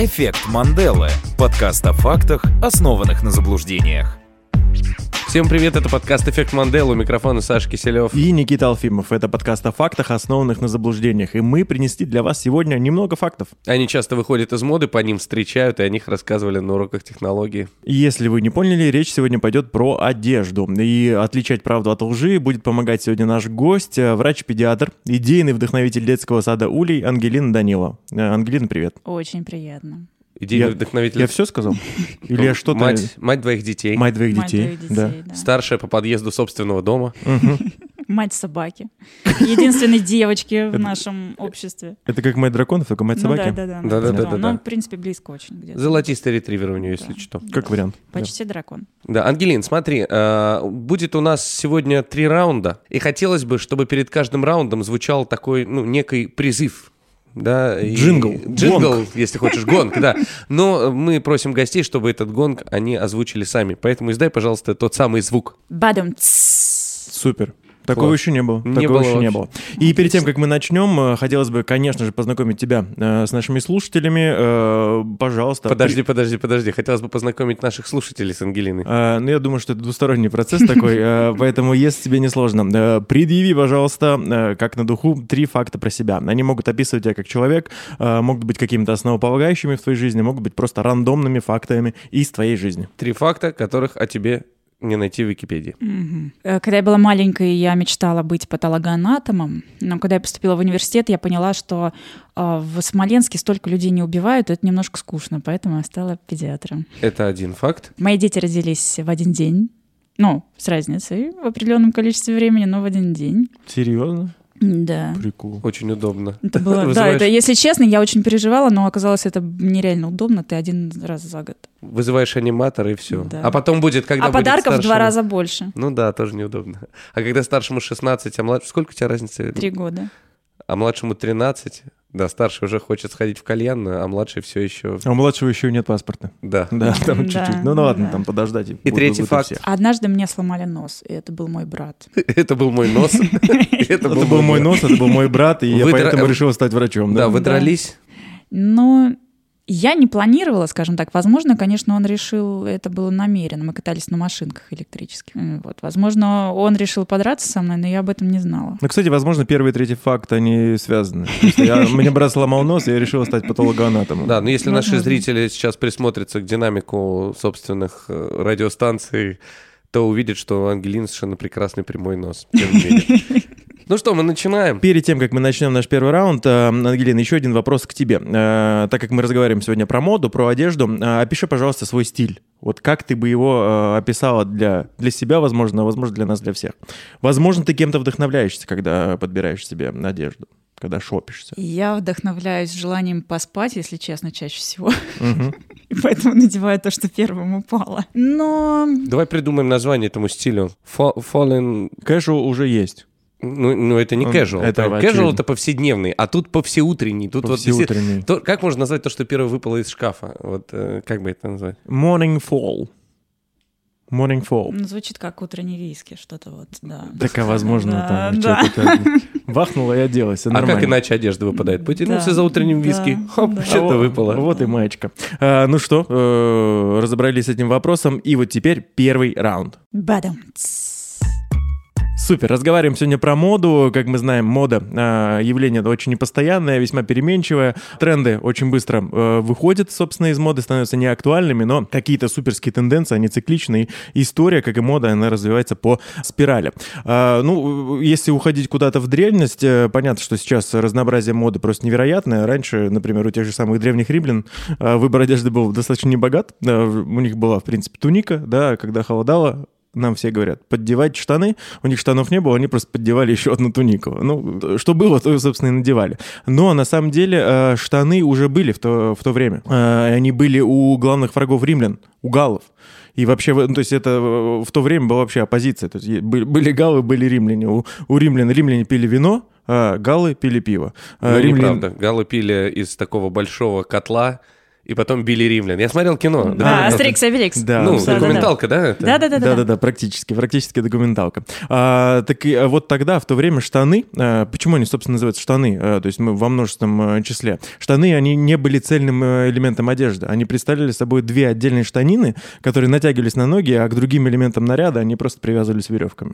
Эффект Манделы. Подкаст о фактах, основанных на заблуждениях. Всем привет, это подкаст «Эффект Манделы», у микрофона Саша Киселев. И Никита Алфимов. Это подкаст о фактах, основанных на заблуждениях. И мы принесли для вас сегодня немного фактов. Они часто выходят из моды, по ним встречают, и о них рассказывали на уроках технологии. Если вы не поняли, речь сегодня пойдет про одежду. И отличать правду от лжи будет помогать сегодня наш гость, э, врач-педиатр, идейный вдохновитель детского сада Улей Ангелина Данилова. Э, Ангелина, привет. Очень приятно. Идейный Я- вдохновитель. Я все сказал? Или я что-то... Мать, мать двоих детей. Мать двоих Мать детей. двоих да. детей, да. Старшая по подъезду собственного дома. Мать собаки. Единственной девочки в нашем обществе. Это как мать драконов, только мать Ну собаки? да, да, да. Да-да-да-да-да. Ну, в принципе, близко очень где-то. Золотистый ретривер у нее, если Да. что. Как вариант. Почти дракон. Да, Ангелин, смотри, э, будет у нас сегодня три раунда, и хотелось бы, чтобы перед каждым раундом звучал такой, ну, некий призыв. Да, и- Джингл. Джингл, Гонг. если хочешь, гонг, да. Но мы просим гостей, чтобы этот гонг они озвучили сами. Поэтому издай, пожалуйста, тот самый звук. Бадам. Супер. Такого Класс. еще не было. Не Такого было еще не вообще. было. И перед тем, как мы начнем, э, хотелось бы, конечно же, познакомить тебя э, с нашими слушателями. Э, Пожалуйста. Подожди, подожди, подожди. Хотелось бы познакомить наших слушателей с Ангелиной. Э, Ну, я думаю, что это двусторонний процесс такой, поэтому, если тебе не сложно, предъяви, пожалуйста, как на духу, три факта про себя. Они могут описывать тебя как человек, могут быть какими-то основополагающими в твоей жизни, могут быть просто рандомными фактами из твоей жизни. Три факта, которых о тебе не найти в Википедии. Э, Когда я была маленькой, я мечтала быть патологоанатомом, но когда я поступила в университет, я поняла, что э, в Смоленске столько людей не убивают, это немножко скучно, поэтому я стала педиатром. Это один факт. Мои дети родились в один день, ну, с разницей в определенном количестве времени, но в один день. Серьезно? Да. Прикол. Очень удобно. Это было, да, Вызываешь- это, если честно, я очень переживала, но оказалось это нереально удобно. Ты один раз за год. Вызываешь аниматора и все. Да. А потом будет, когда а будет подарков в два старшему- раза больше. Ну да, тоже неудобно. А когда старшему 16, а младшему... Сколько у тебя разница? Три года. А младшему 13, да, старший уже хочет сходить в кальянную, а младший все еще... А у младшего еще нет паспорта. Да. Да, там чуть-чуть. Ну, ну ладно, там подождать. И третий факт. Однажды мне сломали нос, и это был мой брат. Это был мой нос. Это был мой нос, это был мой брат, и я поэтому решил стать врачом. Да, Да, вы дрались? Но я не планировала, скажем так. Возможно, конечно, он решил, это было намеренно. Мы катались на машинках электрических. Вот. Возможно, он решил подраться со мной, но я об этом не знала. Ну, кстати, возможно, первый и третий факт, они связаны. Я- Мне брат сломал нос, и я решил стать патологоанатомом. Да, но если наши зрители сейчас присмотрятся к динамику собственных э, радиостанций, то увидят, что у Ангелины совершенно прекрасный прямой нос. Ну что, мы начинаем. Перед тем, как мы начнем наш первый раунд, э, Ангелина, еще один вопрос к тебе. Э, Так как мы разговариваем сегодня про моду, про одежду, э, опиши, пожалуйста, свой стиль. Вот как ты бы его э, описала для, для себя, возможно, возможно, для нас, для всех. Возможно, ты кем-то вдохновляешься, когда подбираешь себе одежду, когда шопишься. Я вдохновляюсь желанием поспать, если честно, чаще всего. И поэтому надеваю то, что первым упало. Но Давай придумаем название этому стилю. Fallen... Casual уже есть. Ну, ну, это не casual. это Casual очевидно. это повседневный, а тут повсеутренний. Тут вот Повсеутренний. То- как можно назвать то, что первое выпало из шкафа? Вот э, как бы это назвать? Morning fall. Morning fall. ну, звучит как утренний виски, что-то вот, да. Так, а возможно, Да, там да. что-то вахнуло и оделась, А как иначе одежда выпадает? Потянулся Да, за утренним да, виски, хоп, да. что-то А вот- выпало. Вот и маечка. А, ну что, э, разобрались с этим вопросом. И вот теперь первый раунд. Бадам. Супер, разговариваем сегодня про моду. Как мы знаем, мода а, явление очень непостоянное, весьма переменчивое. Тренды очень быстро э, выходят, собственно, из моды, становятся неактуальными, но какие-то суперские тенденции, они цикличные. История, как и мода, она развивается по спирали. А, ну, если уходить куда-то в древность, э, понятно, что сейчас разнообразие моды просто невероятное. Раньше, например, у тех же самых древних римлян э, выбор одежды был достаточно небогат. Да, у них была, в принципе, туника, да, когда холодало, нам все говорят, поддевать штаны. У них штанов не было, они просто поддевали еще одну тунику. Ну, что было, то, собственно, и надевали. Но на самом деле э, штаны уже были в то, в то время. Э, Они были у главных врагов римлян, у галлов. И вообще, ну, то есть это э, в то время была вообще оппозиция. То есть были, были галлы, были римляне. У, у римлян римляне пили вино, а галлы пили пиво. Ну, римляне- неправда. Галы пили из такого большого котла и потом били римлян. Я смотрел кино. Да, А, Астерикс и Обеликс. Да, Ну, да, документалка, да? Да-да-да. Да-да-да, практически, практически документалка. А, так и а, вот тогда, в то время, штаны, а, почему они, собственно, называются штаны, а, то есть мы во множественном а, числе, штаны, они не были цельным элементом одежды, они представляли собой две отдельные штанины, которые натягивались на ноги, а к другим элементам наряда они просто привязывались веревками.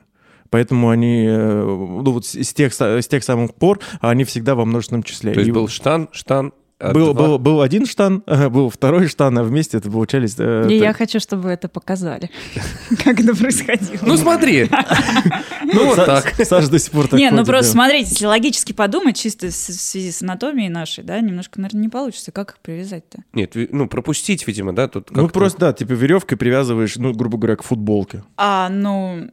Поэтому они, э, ну вот с тех, с тех самых пор, они всегда во множественном числе. То есть И был штан, штан, был, два- был, был один штан, а, был второй штан, а вместе это получались... э, И так- я хочу, чтобы это показали, как это происходило. Ну смотри. Ну вот так. Саша до сих пор так Не, ну просто смотрите, если логически подумать, чисто в связи с анатомией нашей, да, немножко, наверное, не получится. Как их привязать-то? Нет, ну пропустить, видимо, да? Тут Ну, просто, да, типа веревкой привязываешь, ну, грубо говоря, к футболке. А, ну...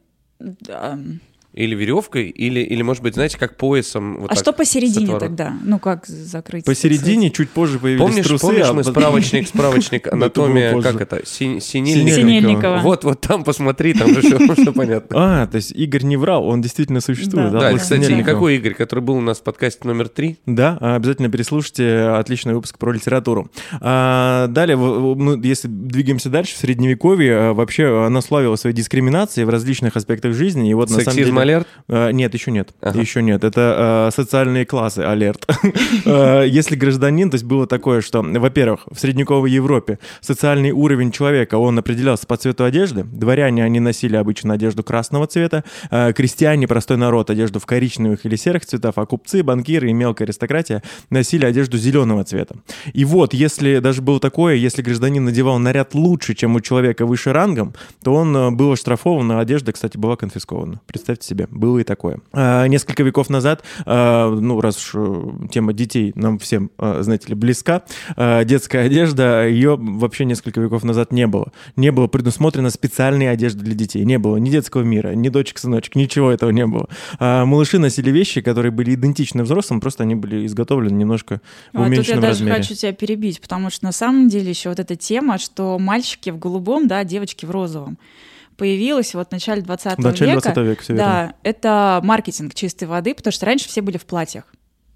Или веревкой, или, или, может быть, знаете, как поясом. вот а так, что посередине тогда? Ну, как закрыть? Посередине чуть позже появились Помнишь, трусы. помнишь, а мы справочник, справочник, анатомия, как это, Си- синильникова. Синельникова. Вот, вот там посмотри, там же все понятно. А, то есть Игорь не врал, он действительно существует. Да, кстати, Синельникова. какой Игорь, который был у нас в подкасте номер три? Да, а, обязательно переслушайте отличный выпуск про литературу. А, далее, мы, если двигаемся дальше, в Средневековье а, вообще она славила своей дискриминацией в различных аспектах жизни. И вот на самом деле... алерт? А, Нет, еще нет. Ага. Еще нет. Это э, социальные классы, алерт. Э, Если гражданин, то есть было такое, что, во-первых, в средневековой Европе социальный уровень человека, он определялся по цвету одежды. Дворяне, они носили обычно одежду красного цвета, э, крестьяне, простой народ, одежду в коричневых или серых цветах, а купцы, банкиры и мелкая аристократия носили одежду зеленого цвета. И вот, если даже было такое, если гражданин надевал наряд лучше, чем у человека выше рангом, то он э, был оштрафован, а одежда, кстати, была конфискована. Представьте себе, было и такое. А, Несколько веков назад, а, ну, раз уж э, тема детей нам всем, а, знаете ли, близка, а, детская одежда, ее вообще несколько веков назад не было. Не было предусмотрено специальной одежды для детей. Не было ни детского мира, ни дочек-сыночек, ничего этого не было. А Малыши носили вещи, которые были идентичны взрослым, просто они были изготовлены немножко в А тут я уменьшенном даже размере. хочу тебя перебить, потому что на самом деле еще вот эта тема, что мальчики в голубом, да, девочки в розовом, появилась вот в начале 20 В начале века. 20 века, все верно. Да, это маркетинг чистой воды, потому что раньше все были в платьях.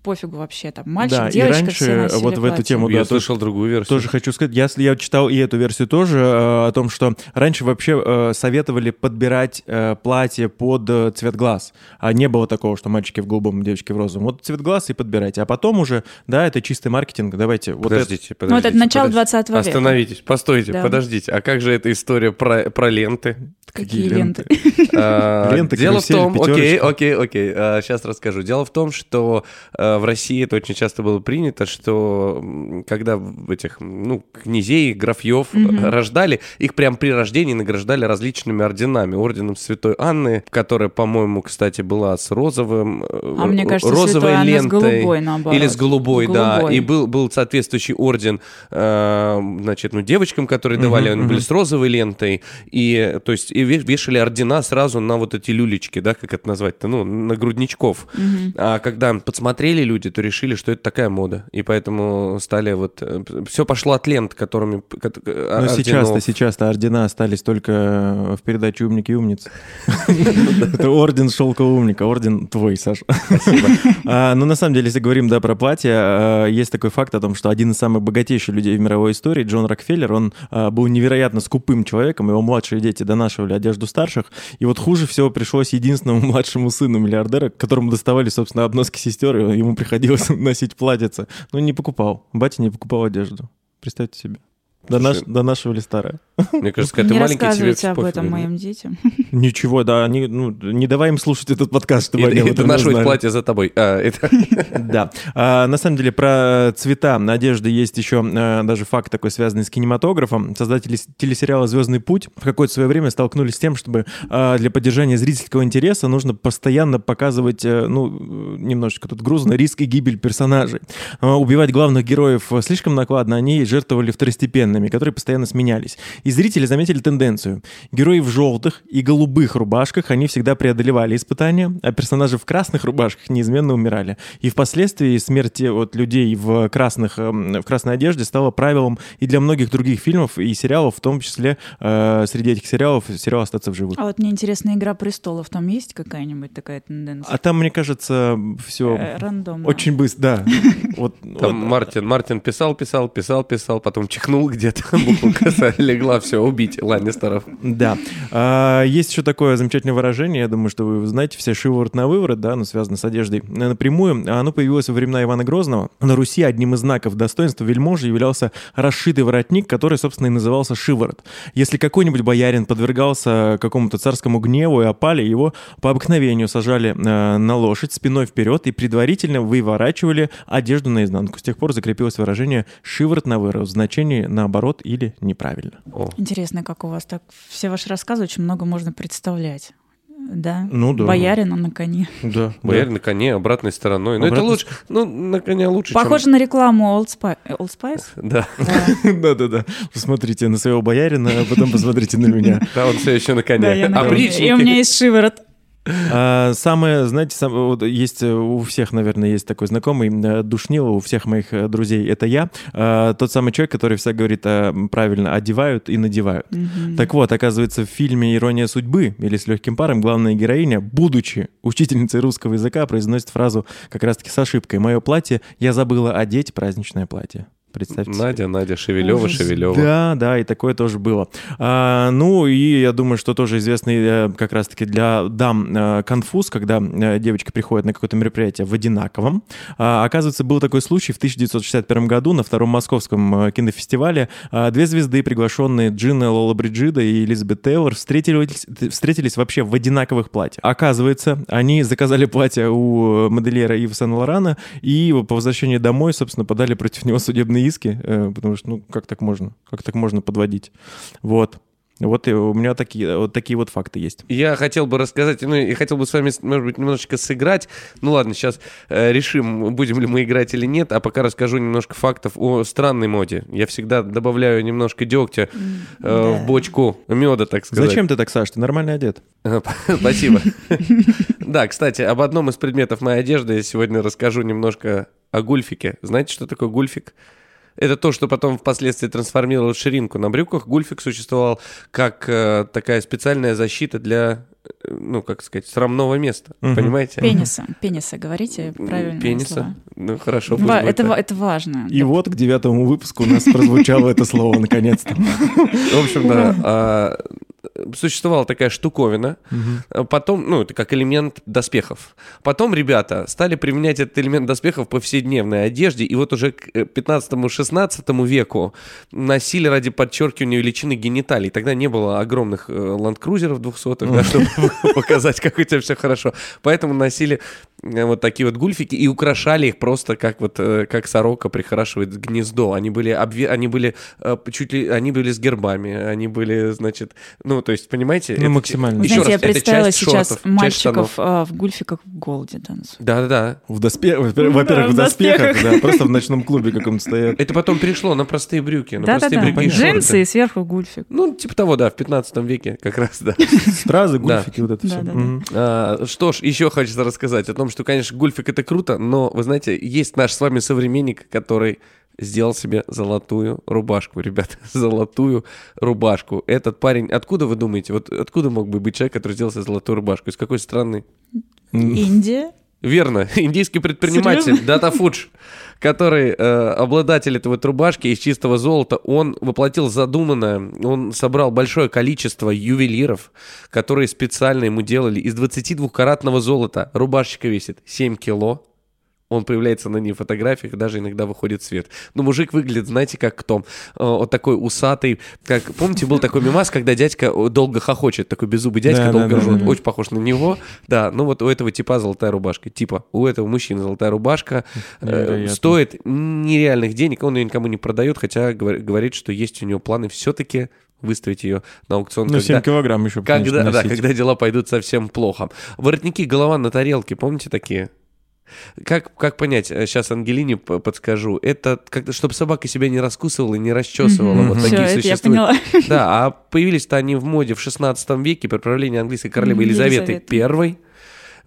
Пофигу вообще, там, мальчик, Да, и девочка, раньше все носили вот в эту тему- Ну Я да, слышал другую версию. Тоже хочу сказать, если я читал и эту версию тоже, э, о том, что раньше вообще э, советовали подбирать э, платье под э, цвет глаз. А не было такого, что мальчики в голубом, девочки в розовом. Вот цвет глаз и подбирайте. А потом уже, да, это чистый маркетинг. Давайте. Вот это- Подождите, подождите. Ну, вот это начало подождите. 20 века. Остановитесь, постойте, Да. подождите. А как же эта история про, про ленты? Какие ленты? А, Ленты, Дело в том, окей, окей, окей, сейчас расскажу. Дело в том, что э, в России это очень часто было принято, что когда в этих, ну, князей, графьев Мгм. рождали, их прям при рождении награждали различными орденами. Орденом Святой Анны, которая, по-моему, кстати, была с розовым, э, А мне кажется, розовой Святой Анны с лентой. голубой, наоборот. Или с голубой, С да. голубой. И был, был соответствующий орден, э, значит, ну, девочкам, которые давали, они мгм. были с розовой лентой. И, то есть, и ве- вешали ордена сразу на вот эти люлечки, да, как это назвать-то, ну, на грудничков. Мгм. А когда подсмотрели люди, то решили, что это такая мода. И поэтому стали вот... Все пошло от лент, которыми... ко- Ну, орденов. сейчас-то, сейчас-то ордена остались только э, в передаче «Умники и умницы». Это орден шелкового умника, орден твой, Саша. А, Но на самом деле, если говорим, да, про платье, а, есть такой факт о том, что один из самых богатейших людей в мировой истории, Джон Рокфеллер, он а, был невероятно скупым человеком, его младшие дети донашивали одежду старших, и вот хуже всего пришлось единственному младшему сыну миллиардера, которому доставали, собственно, обноски сестер, ему приходилось носить платьице. Но не покупал, батя не покупал одежду. Представьте себе. Донаш, Слушай, донашивали старое. Мне кажется, когда ты Не маленький, тебе рассказывайте об этом моим детям. Ничего, да, они, ну, не давай им слушать этот подкаст, И, чтобы они донашивать платье за тобой. А, это... Да. А, на самом деле, про цвета одежды есть еще а, даже факт такой, связанный с кинематографом. Создатели телесериала «Звездный путь» в какое-то свое время столкнулись с тем, чтобы а, для поддержания зрительского интереса нужно постоянно показывать, э, ну, немножечко тут грузно, риск и гибель персонажей. А, Убивать главных героев слишком накладно, они жертвовали второстепенными уверенными, которые постоянно сменялись. И зрители заметили тенденцию. Герои в желтых и голубых рубашках, они всегда преодолевали испытания, а персонажи в красных рубашках неизменно умирали. И впоследствии смерть от людей в, красных, эм, в красной одежде стала правилом и для многих других фильмов и сериалов, в том числе э, среди этих сериалов сериал «Остаться в живых». А вот мне интересно, «Игра престолов», там есть какая-нибудь такая тенденция? А там, мне кажется, все Э, рандомно. очень быстро, да. Вот, Там вот. Мартин, Мартин писал, писал, писал, писал, потом чихнул где-то, буква коса легла, все, убить Ланнистеров. Да. А, есть еще такое замечательное выражение, я думаю, что вы знаете, все шиворот на выворот, да, оно связано с одеждой э, напрямую. А Оно появилось во времена Ивана Грозного. На Руси одним из знаков достоинства вельможи являлся расшитый воротник, который, собственно, и назывался шиворот. Если какой-нибудь боярин подвергался какому-то царскому гневу и опале, его по обыкновению сажали э, на лошадь спиной вперед и предварительно выворачивали одежду наизнанку. С тех пор закрепилось выражение «шиворот на выворот» в значении наоборот или неправильно. О, Интересно, как у вас так все ваши рассказы очень много можно представлять. Да? Ну да. Боярина на коне. Да. Боярин на коне, обратной стороной. Но это Обратной лучше, ну, на коне лучше, чем- Похоже на рекламу Old Spice. Old Spice? Да, Да-да-да. Посмотрите на своего боярина, а потом посмотрите на меня. да, он все еще на Да, коне. Опричники. И у меня есть шиворот. А, Самое, знаете, сам- вот есть э, у всех, наверное, есть такой знакомый э, душнило у всех моих э, друзей. Это я, А, тот самый человек, который всегда говорит а, правильно одевают и надевают. Так вот, оказывается, в фильме «Ирония судьбы» или «С легким паром» главная героиня, будучи учительницей русского языка, произносит фразу как раз-таки с ошибкой. «Мое платье, я забыла одеть праздничное платье». Представьте себе. Надя, Надя, Шевелева, Ужас. Шевелева. Да, да, и такое тоже было. А, ну, и я думаю, что тоже известный э, как раз-таки для дам э, конфуз, когда э, девочки приходят на какое-то мероприятие в одинаковом. А, оказывается, был такой случай в 1961 году на втором московском кинофестивале. А, две звезды, приглашенные Джина Лола Бриджида и Элизабет Тейлор, встретились, встретились вообще в одинаковых платьях. Оказывается, они заказали платье у модельера Ива Сен-Лорана и по возвращении домой, собственно, подали против него судебные иски, э, потому что, ну, как так можно? Как так можно подводить? Вот. Вот и у меня такие вот, такие вот факты есть. Я хотел бы рассказать, ну, я хотел бы с вами, может быть, немножечко сыграть. Ну ладно, сейчас э, решим, будем ли мы играть или нет, а пока расскажу немножко фактов о странной моде. Я всегда добавляю немножко дегтя э, да. в бочку меда, так сказать. Зачем ты так, Саш? Ты нормально одет. Спасибо. Да, кстати, об одном из предметов моей одежды я сегодня расскажу немножко о гульфике. Знаете, что такое гульфик? Это то, что потом впоследствии трансформировалось в ширинку на брюках. Гульфик существовал как э, такая специальная защита для, э, ну, как сказать, срамного места. Мгм. Понимаете? Пениса. Пениса, говорите правильно. Пениса. Ну, хорошо. пусть Ва- будет это, так. это важно. И вот к девятому выпуску у нас прозвучало это слово наконец-то. В общем, да. Существовала такая штуковина. А Потом, ну, это как элемент доспехов. Потом ребята стали применять этот элемент доспехов в повседневной одежде. И вот уже к 15-16 веку носили ради подчеркивания величины гениталий. Тогда не было огромных э, ландкрузеров 200 да, чтобы показать, как у тебя все хорошо. Поэтому носили э, вот такие вот гульфики и украшали их просто как вот э, как сорока прихорашивает гнездо. Они были обве... они были э, чуть ли они были с гербами, они были, значит, ну то есть понимаете? Ну, это- максимально. Еще знаете, раз, я это представила часть сейчас шортов, мальчиков а, в гульфиках в голде танцуют. Да-да-да. В доспе... Во-первых, в в доспехах, доспехах. да, просто в ночном клубе каком-то стоят. Это потом перешло на простые брюки, на простые брюки и шорты. Джинсы и сверху гульфик. Ну, типа того, да, в 15 веке как раз, да. Стразы, гульфики, вот это все. Да-да-да. А, что ж, еще хочется рассказать о том, что, конечно, гульфик это круто, но, вы знаете, есть наш с вами современник, который сделал себе золотую рубашку, ребята, золотую рубашку. Этот парень, откуда вы думаете, вот откуда мог бы быть человек, который сделал себе золотую рубашку? Из какой страны? Индия. Верно, индийский предприниматель Серьезно? Дата Фудж, который э, обладатель этой вот рубашки из чистого золота, он воплотил задуманное, он собрал большое количество ювелиров, которые специально ему делали из 22-каратного золота. Рубашечка весит 7 кило, он появляется на ней в фотографиях, даже иногда выходит в свет. Но мужик выглядит, знаете, как кто? Э, Вот такой усатый, как... Помните, был такой мимас, когда дядька долго хохочет, такой беззубый дядька Да, долго да, да, ржет. да. Очень похож на него. Да, ну вот у этого типа золотая рубашка. Типа, у этого мужчины золотая рубашка э, Невероятно. стоит нереальных денег, он ее никому не продает, хотя говор- говорит, что есть у него планы все-таки выставить ее на аукцион. Ну, 7 килограмм еще, когда, конечно, да, носить. когда дела пойдут совсем плохо. Воротники, голова на тарелке, помните такие? Как, как понять, сейчас Ангелине п- подскажу, это как чтобы собака себя не раскусывала и не расчесывала. Мгм. Вот Всё, такие существуют. Да, а появились-то они в моде в 16 веке при правлении английской королевы Елизаветы. I.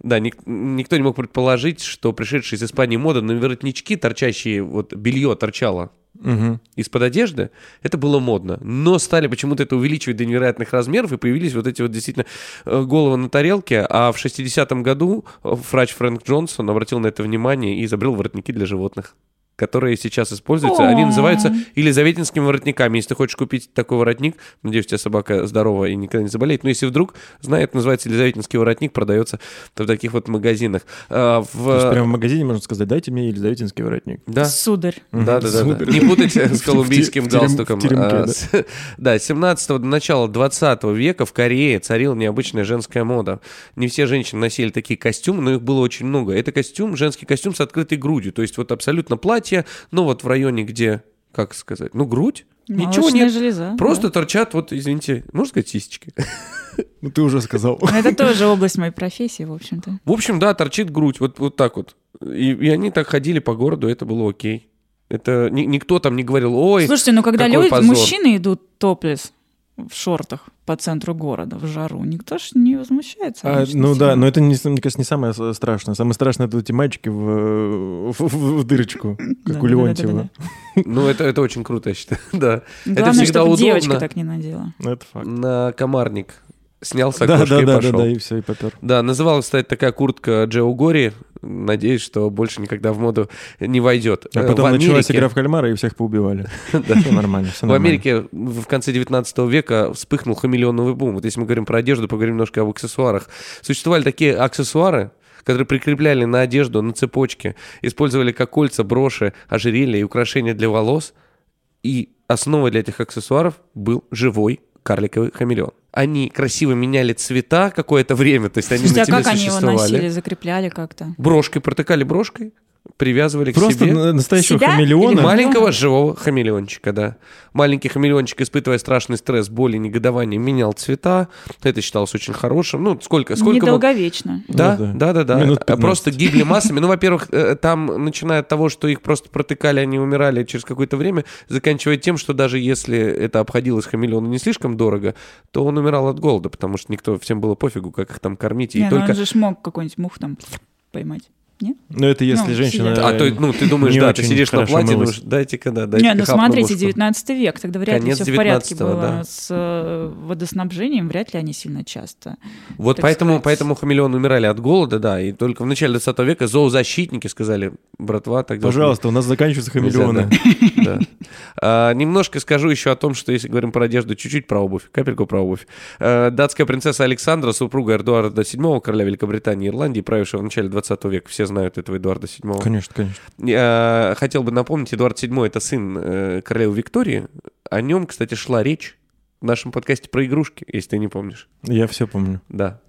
Да, ник- никто не мог предположить, что пришедшие из Испании мода на воротнички, торчащие, вот белье торчало Мгм. из-под одежды, это было модно. Но стали почему-то это увеличивать до невероятных размеров, и появились вот эти вот действительно э, головы на тарелке. А в 60-м году э, врач Фрэнк Джонсон обратил на это внимание и изобрел воротники для животных которые сейчас используются, они называются елизаветинскими воротниками. Если ты хочешь купить такой воротник, надеюсь, у тебя собака здорова и никогда не заболеет, но если вдруг знает, называется елизаветинский воротник, продается в таких вот магазинах. А, в- То есть прямо в магазине можно сказать, дайте мне елизаветинский воротник. Да, Сударь. да, да, да. Не путать с В колумбийским галстуком. А, да. с- Да, с 17 до начала 20 века в Корее царила необычная женская мода. Не все женщины носили такие костюмы, но их было очень много. Это костюм, женский костюм с открытой грудью. То есть вот абсолютно платье, но вот в районе, где, как сказать, ну грудь, ничего Молочная нет. железа. Просто торчат, вот, извините, можно сказать, сисечки? Ну ты уже сказал. да. Это тоже область моей профессии, в общем-то. В общем, да, торчит грудь, вот, вот так вот. И, и они так ходили по городу, это было окей. Это ни- никто там не говорил, ой, Слушайте, ну когда какой люди, позор. мужчины идут топлес в шортах по центру города в жару, никто ж не возмущается. А, ну да, но это, не, мне кажется, не самое страшное. Самое страшное это эти мальчики в, в- в- в дырочку, как у Да-да-да-да-да. Леонтьева. ну это, это очень круто, я считаю, да. Главное, всегда чтобы удобно. девочка так не надела. Это факт. На комарник снял с Да, окошка да, и да, да, пошел. да, и все, и попер. Да, называлась, кстати, такая куртка Джео Гори. Надеюсь, что больше никогда в моду не войдет. А Э, потом в началась Америке- игра в кальмара, и всех поубивали. Все нормально, все В Америке в конце 19 века вспыхнул хамелеоновый бум. Вот если мы говорим про одежду, поговорим немножко об аксессуарах. Существовали такие аксессуары, которые прикрепляли на одежду, на цепочке, использовали как кольца, броши, ожерелья и украшения для волос. И основой для этих аксессуаров был живой карликовый хамелеон. Они красиво меняли цвета какое-то время, то есть они Слушайте, на а тебе как они его существовали. носили, закрепляли как-то? Брошкой, протыкали брошкой, привязывали к Просто себе. на- настоящего Себя хамелеона. или Маленького живого хамелеончика, да. Маленький хамелеончик, испытывая страшный стресс, боль и негодование, менял цвета. Это считалось очень хорошим. Ну, сколько? сколько Недолговечно. Да, Ну да, да, да. Минут А 15. Просто гибли массами. Ну, во-первых, э, там, начиная от того, что их просто протыкали, они умирали через какое-то время, заканчивая тем, что даже если это обходилось хамелеону не слишком дорого, то он умирал от голода, потому что никто, всем было пофигу, как их там кормить. И Не, ну только... он же мог какой-нибудь мух там поймать. Нет? Ну, это если Ну, женщина... сидя. А то, ну, ты думаешь, не да, ты сидишь на платье, мылась. думаешь, дайте-ка, да, дайте Не, ну смотрите, 19 век, тогда вряд Конец ли все в порядке 19-го, было да. с э, водоснабжением, вряд ли они сильно часто. Вот поэтому, сказать. поэтому хамелеоны умирали от голода, да, и только в начале 20 века зоозащитники сказали, братва, должно Пожалуйста, у нас заканчиваются быть». Нельзя, хамелеоны. А, немножко скажу еще о том, что если говорим про одежду, чуть-чуть про обувь, капельку про обувь. А, датская принцесса Александра, супруга Эдуарда VII, короля Великобритании и Ирландии, правившего в начале 20 века, все знают этого Эдуарда VII. Конечно, конечно. Я хотел бы напомнить, Эдуард VII это сын э, королевы Виктории. О нем, кстати, шла речь в нашем подкасте про игрушки, если ты не помнишь. Я все помню. Да.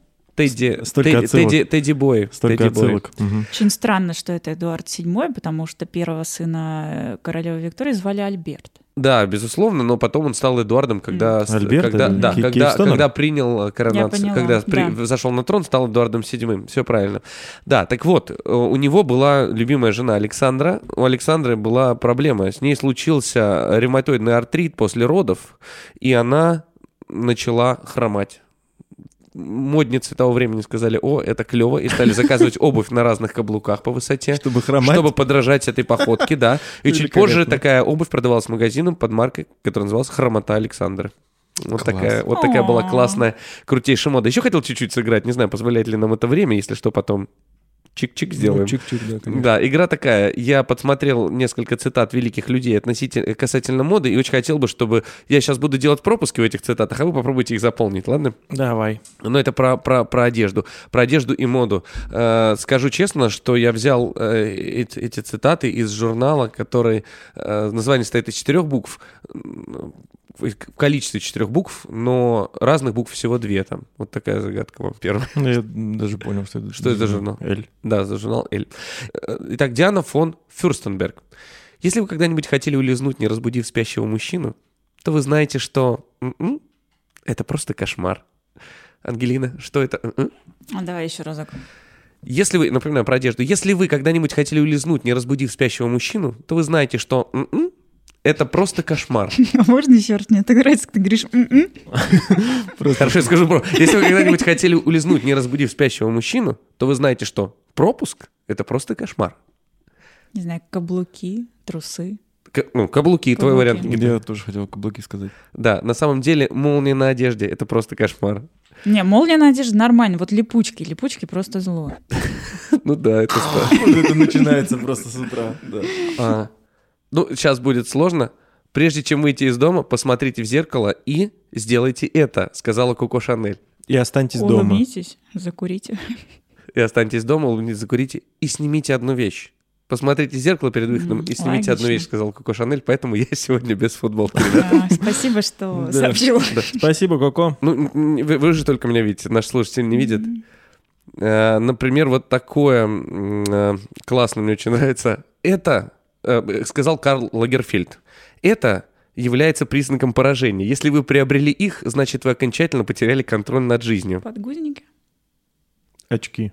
Тедди, Тедди, отсылок. Тедди, Тедди Бой. Столько Тедди Бой. отсылок. Мгм. Очень странно, что это Эдуард VII, потому что первого сына э, королевы Виктории звали Альберт. Да, безусловно, но потом он стал Эдуардом, когда, Альберт когда, или да, Ки- когда, когда принял э, коронацию, поняла, когда при- да. зашел на трон, стал Эдуардом VII. Все правильно. Да, так вот, э, у него была любимая жена Александра. У Александры была проблема. С ней случился ревматоидный артрит после родов, и она начала хромать. Модницы того времени сказали, о, это клево, и стали заказывать обувь на разных каблуках по высоте. Чтобы хромать. Чтобы подражать этой походке, да. И чуть позже такая обувь продавалась магазином под маркой, которая называлась «Хромота Александра». Вот Класс. такая, вот такая была классная, крутейшая мода. Еще хотел чуть-чуть сыграть, не знаю, позволяет ли нам это время, если что, потом чик-чик сделаем. Ну, Чик-чик, да, конечно. Да, игра такая. Я подсмотрел несколько цитат великих людей относительно касательно моды, и очень хотел бы, чтобы я сейчас буду делать пропуски в этих цитатах, а вы попробуйте их заполнить, ладно? Давай. Но это про, про, про одежду. Про одежду и моду. Э, скажу честно, что я взял э, эти, эти цитаты из журнала, который... э, название состоит из четырех букв. В количестве четырех букв, но разных букв всего две там. Вот такая загадка вам первая. Ну, Я даже понял, что это. Что это за журнал? Эль. Да, за журнал «Эль». Э, Итак, Диана фон Фюрстенберг. Если вы когда-нибудь хотели улизнуть, не разбудив спящего мужчину, то вы знаете, что м-м, это просто кошмар. Ангелина, что это? М-м? А давай еще разок. Если вы, например, про одежду, если вы когда-нибудь хотели улизнуть, не разбудив спящего мужчину, то вы знаете, что м-м, это просто кошмар. А можно еще раз? Мне так нравится, как ты говоришь «м-м». Хорошо, я скажу про. Если вы когда-нибудь хотели улизнуть, не разбудив спящего мужчину, то вы знаете, что пропуск — это просто кошмар. Не знаю, каблуки, трусы. К- ну, каблуки, твой Каблуки. вариант. Никита. Я тоже хотел каблуки сказать. Да, на самом деле молния на одежде — это просто кошмар. Не, молния на одежде нормально. Вот липучки. Липучки просто зло. Ну да, это это начинается просто с утра. Да. Ну, сейчас будет сложно. Прежде чем выйти из дома, посмотрите в зеркало и сделайте это, сказала Коко Шанель. И останьтесь дома. Улыбнитесь, закурите. И останьтесь дома, улыбнитесь, закурите и снимите одну вещь. Посмотрите в зеркало перед выходом М, и снимите одну логично. вещь, сказал Коко Шанель, поэтому я сегодня без футболки, ребята. А, Спасибо, что Да. сообщил. Спасибо, Коко. Ну, вы, вы же только меня видите, наши слушатели не видят. Э, Например, вот такое э, классно, мне очень нравится. Это, э, сказал Карл Лагерфельд, это является признаком поражения. Если вы приобрели их, значит, вы окончательно потеряли контроль над жизнью. Подгузники. Очки.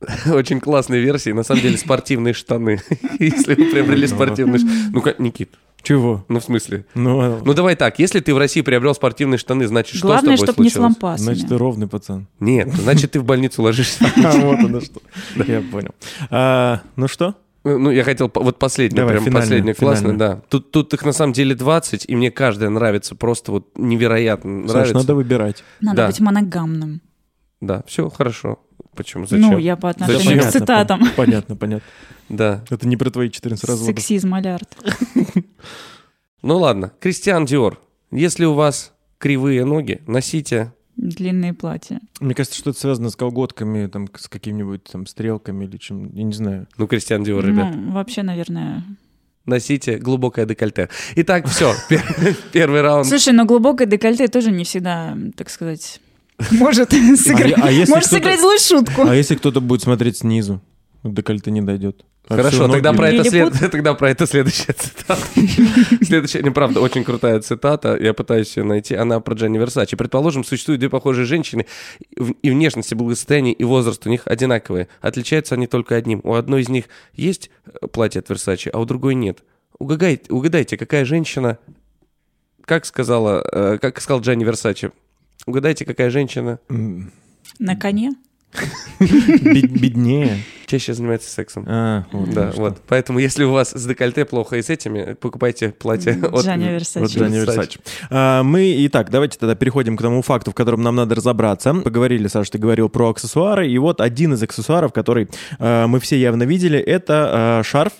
Очень классные версии. На самом деле, спортивные штаны. Если вы приобрели спортивные штаны. Ну-ка, Никит, Чего? ну в смысле? Ну, Ну давай так, если ты в России приобрел спортивные штаны, значит, что Главное, с тобой чтобы не с случилось? лампасами. значит, ты ровный пацан. Нет, значит, ты в больницу ложишься. А, вот оно что. Я понял. А, Ну что? Ну, я хотел, вот последнее, Давай, прям финальное, последнее, классно, да. Тут, тут их на самом деле 20, и мне каждая нравится, просто вот невероятно Саш, нравится. надо выбирать. Надо Да. быть моногамным. Да, все хорошо. Почему? Зачем? Ну, я по отношению Зачем? к цитатам. пон- Понятно, понятно. Да. Это не про твои 14 разводов. Сексизм алярд. Ну ладно, Кристиан Диор, если у вас кривые ноги, носите... Длинные платья. Мне кажется, что это связано с колготками, там, с какими-нибудь там стрелками или чем, я не знаю. Ну, Кристиан Диор, ребят. Ну, вообще, наверное... Носите глубокое декольте. Итак, все, первый раунд. Слушай, но глубокое декольте тоже не всегда, так сказать, может сыграть, а если может сыграть злую шутку. А если кто-то будет смотреть снизу? Декольте не дойдет. Хорошо, тогда про, это след- тогда про это следующая цитата. Следующая, неправда, очень крутая цитата. Я пытаюсь ее найти. Она про Джанни Версачи. Предположим, существуют две похожие женщины, и в- и внешность, и благосостояние, и возраст у них одинаковые. Отличаются они только одним. У одной из них есть э, платье от Версачи, а у другой нет. Угадайте, угадайте, какая женщина... Как сказала, э, как сказал Джанни Версачи? Угадайте, какая женщина На коне? бед- Беднее. Чаще занимается сексом. А, вот Да, вот. Поэтому, если у вас с декольте плохо и с этими, покупайте платье от Джанни Вот Версачи. А, Мы, итак, давайте тогда переходим к тому факту, в котором нам надо разобраться. Поговорили, Саша, ты говорил про аксессуары, и вот один из аксессуаров, который а, мы все явно видели, это а, шарф,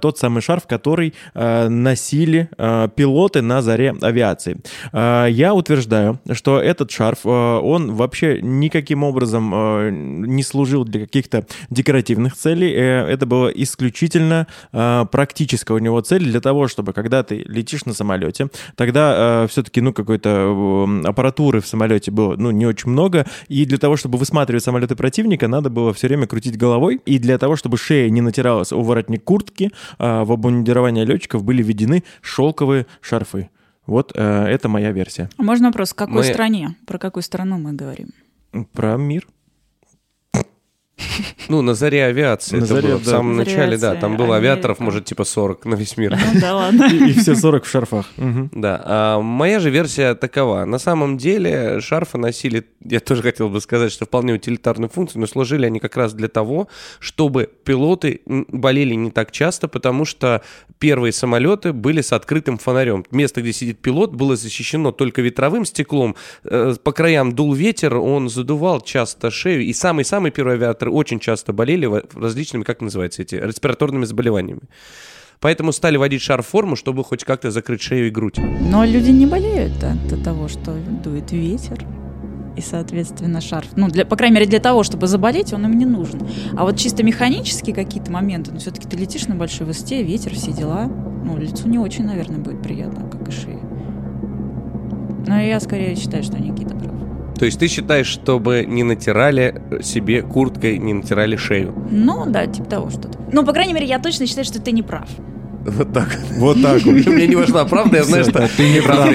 тот самый шарф, который носили пилоты на заре авиации. Я утверждаю, что этот шарф, он вообще никаким образом не служил для каких-то декоративных целей. Э, Это было исключительно а, практическая у него цель для того, чтобы когда ты летишь на самолете, тогда все-таки ну какой-то э, аппаратуры в самолете было ну не очень много, и для того, чтобы высматривать самолеты противника, надо было все время крутить головой, и для того, чтобы шея не натиралась о воротник куртки, в обмундирование летчиков были введены шелковые шарфы. Вот э, это моя версия. А можно вопрос, в какой Мы- стране? Про какую страну мы говорим? Про мир. Ну, на заре авиации. На это заре, было в да. самом На заре начале, да. Там было Америка. авиаторов, может, типа 40 на весь мир. Ну да ладно. И, и все 40 в шарфах. Да, а моя же версия такова. На самом деле шарфы носили, я тоже хотел бы сказать, что вполне утилитарную функцию, но служили они как раз для того, чтобы пилоты болели не так часто, потому что первые самолеты были с открытым фонарем. Место, где сидит пилот, было защищено только ветровым стеклом. Э, По краям дул ветер, он задувал часто шею. И самые-самые первые авиаторы очень часто болели различными, как называется эти, респираторными заболеваниями. Поэтому стали водить шар-форму, чтобы хоть как-то закрыть шею и грудь. Но люди не болеют от того, что дует ветер. И, соответственно, шарф. Ну, для, по крайней мере, для того, чтобы заболеть, он им не нужен. А вот чисто механические какие-то моменты, ну, все-таки ты летишь на большой высоте, ветер, все дела. Ну, лицу не очень, наверное, будет приятно, как и шее. Но я скорее считаю, что Никита прав. То есть ты считаешь, чтобы не натирали себе курткой, не натирали шею? Ну, да, типа того что-то. Ну, по крайней мере, я точно считаю, что ты не прав. Вот так. Вот так вот. Мне не важна правда, я знаю, что ты не прав.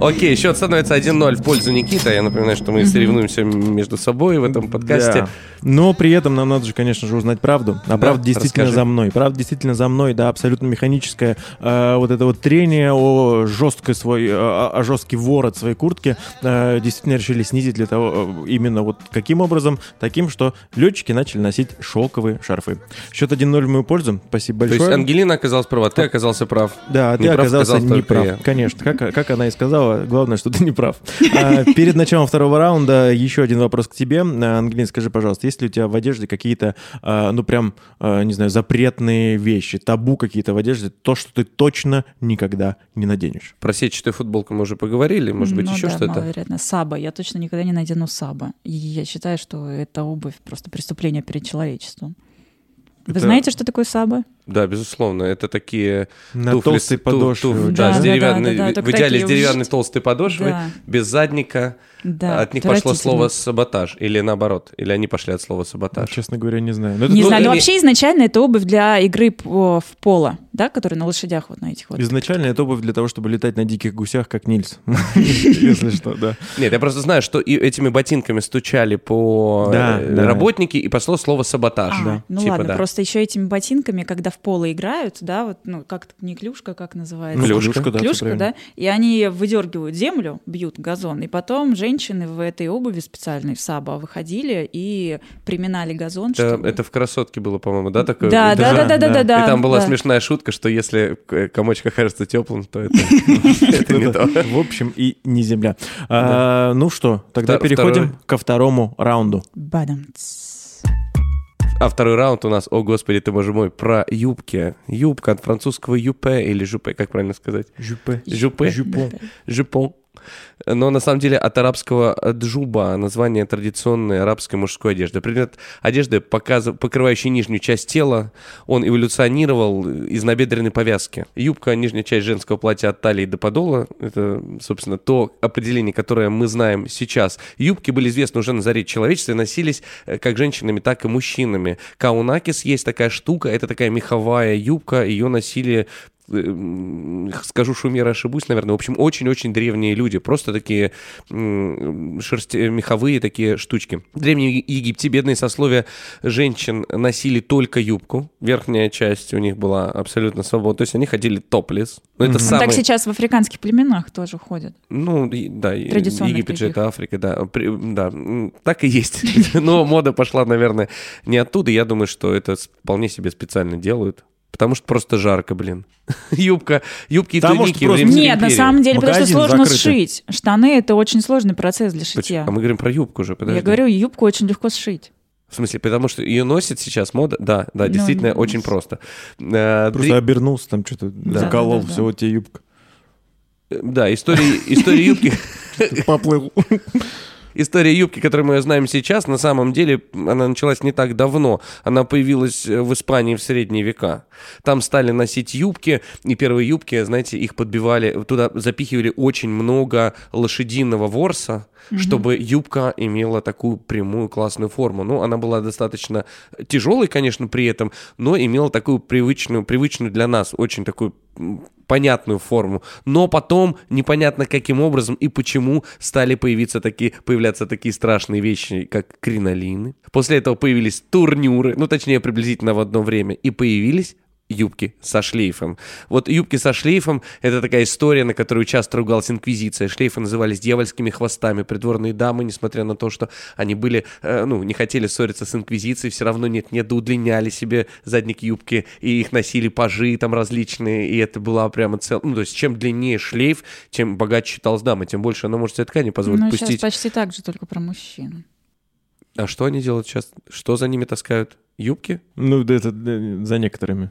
Окей, счет становится 1-0 в пользу Никиты. Я напоминаю, что мы соревнуемся между собой в этом подкасте. Да. Но при этом нам надо же, конечно же, узнать правду. А правда действительно за мной. Правда действительно за мной, да, абсолютно механическое э, вот это вот трение о жесткой свой, э, о, жесткий ворот своей куртки э, действительно решили снизить для того, именно вот каким образом? Таким, что летчики начали носить шелковые шарфы. Счет 1-0 в мою пользу. Спасибо То есть большое. Ангелина оказалась права, ты оказался прав. Да, ты Не прав оказался не прав. я. Конечно, как, как она и сказала, главное, что ты не прав. А, перед началом второго раунда еще один вопрос к тебе. А, Ангелина, скажи, пожалуйста, есть ли у тебя в одежде какие-то, а, ну прям, а, не знаю, запретные вещи, табу какие-то в одежде, то, что ты точно никогда не наденешь? Про сетчатую футболку мы уже поговорили, может быть, Ну еще да, что-то? маловероятно. Саба. Я точно никогда не надену саба. И я считаю, что это обувь просто преступление перед человечеством. Вы Это- знаете, что такое саба? Да, безусловно, это такие На туфли, толстой с- ту- подошве. ту- вот, да, Да, с да, деревянной, да, да, в только идеале с деревянной уж- толстой подошвой, Да. без задника. Да, От них пошло слово саботаж, или наоборот, или они пошли от слова саботаж. Честно говоря, не знаю. Но это Не ну, знаю, но вообще изначально это обувь для игры в поло, да, который на лошадях вот на этих вот. Изначально это обувь для того, чтобы летать на диких гусях, как Нильс. Если что, да. Нет, я просто знаю, что и этими ботинками стучали по Да, э, да. работники, и пошло слово саботаж. А, ну Типа, ладно, да. просто еще этими ботинками, когда в поло играют, да, вот, ну, как не клюшка, как называется? Клюшка. да, Клюшка, да, и они выдергивают землю, бьют газон, и потом женщины в этой обуви специальной в Саба выходили и приминали газон. Это, чтобы- это в красотке было, по-моему, да? Такое? да, да, да, да, да, да, да. И там была да. смешная шутка, что если к- комочек окажется теплым, то это, не то. В общем, и не земля. А, Ну что, тогда переходим ко второму раунду. Бадамц. А второй раунд у нас, о господи ты боже мой, про юбки. Юбка от французского юпе или жупе, как правильно сказать? Жупе. Жупе? Жупон. Жупон. Но на самом деле от арабского джуба, название традиционной арабской мужской одежды. Предмет одежды, показыв- покрывающий нижнюю часть тела, он эволюционировал из набедренной повязки. Юбка, нижняя часть женского платья от талии до подола, это, собственно, то определение, которое мы знаем сейчас. Юбки были известны уже на заре человечества и носились э, как женщинами, так и мужчинами. Каунакис есть такая штука, это такая меховая юбка, ее носили скажу шумер, ошибусь, наверное. В общем, очень-очень древние люди. Просто такие шерсти, меховые такие штучки. В Древнем Египте бедные сословия женщин носили только юбку. Верхняя часть у них была абсолютно свободна. То есть они ходили топлес. Но это Мгм. самый... Так сейчас в африканских племенах тоже ходят. Ну, и- да, Египет же это Африка, да. При- да, так и есть. Но мода пошла, наверное, не оттуда. Я думаю, что это вполне себе специально делают. Потому что просто жарко, блин. Юбка, юбки и Потому туники просто- Нет, на империи. самом деле, потому что Магазин сложно закрытый. сшить. Штаны это очень сложный процесс для Почему? шитья. А мы говорим про юбку же, подожди. Я говорю, юбку очень легко сшить. В смысле, потому что ее носит сейчас мода? Да, да, Ну, действительно, ну, очень просто. Э, Просто дри- обернулся, там что-то Да, заколол, да, да, все, да. вот тебе юбка. Да, история, история юбки... Поплыл. История юбки, которую мы знаем сейчас, на самом деле она началась не так давно. Она появилась э, в Испании в средние века. Там стали носить юбки, и первые юбки, знаете, их подбивали, туда запихивали очень много лошадиного ворса, чтобы юбка имела такую прямую классную форму. Ну, она была достаточно тяжелой, конечно, при этом, но имела такую привычную, привычную для нас, очень такую понятную форму. Но потом непонятно каким образом и почему стали появиться такие, появляться такие страшные вещи, как кринолины. После этого появились турнюры, ну, точнее, приблизительно в одно время, и появились юбки со шлейфом. Вот юбки со шлейфом — это такая история, на которую часто ругалась инквизиция. Шлейфы назывались дьявольскими хвостами. Придворные дамы, несмотря на то, что они были, э, ну, не хотели ссориться с инквизицией, все равно нет-нет, да удлиняли себе задник юбки, и их носили пажи там различные, и это была прямо цел... Ну, то есть чем длиннее шлейф, тем богаче считалась дама, тем больше она может себе ткани позволить Ну, сейчас пустить. почти так же, только про мужчин. А что они делают сейчас? Что за ними таскают? Юбки? Ну, да, это да, за некоторыми.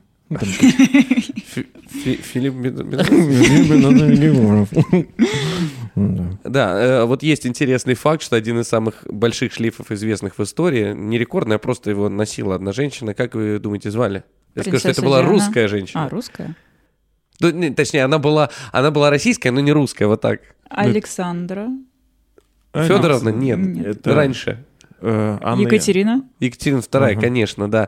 Филипп Бед- Да. Э, вот есть интересный факт, что один из самых больших шлифов, известных в истории, не рекордный, а просто его носила одна женщина. Как вы думаете, звали? Я скажу, что это была русская женщина. А, русская? Ну, не, точнее, она была, она была российская, но не русская, вот так. Александра. Федоровна? Нет, Это- раньше. Э, Анна- Екатерина. Екатерина II, Ага. конечно, да.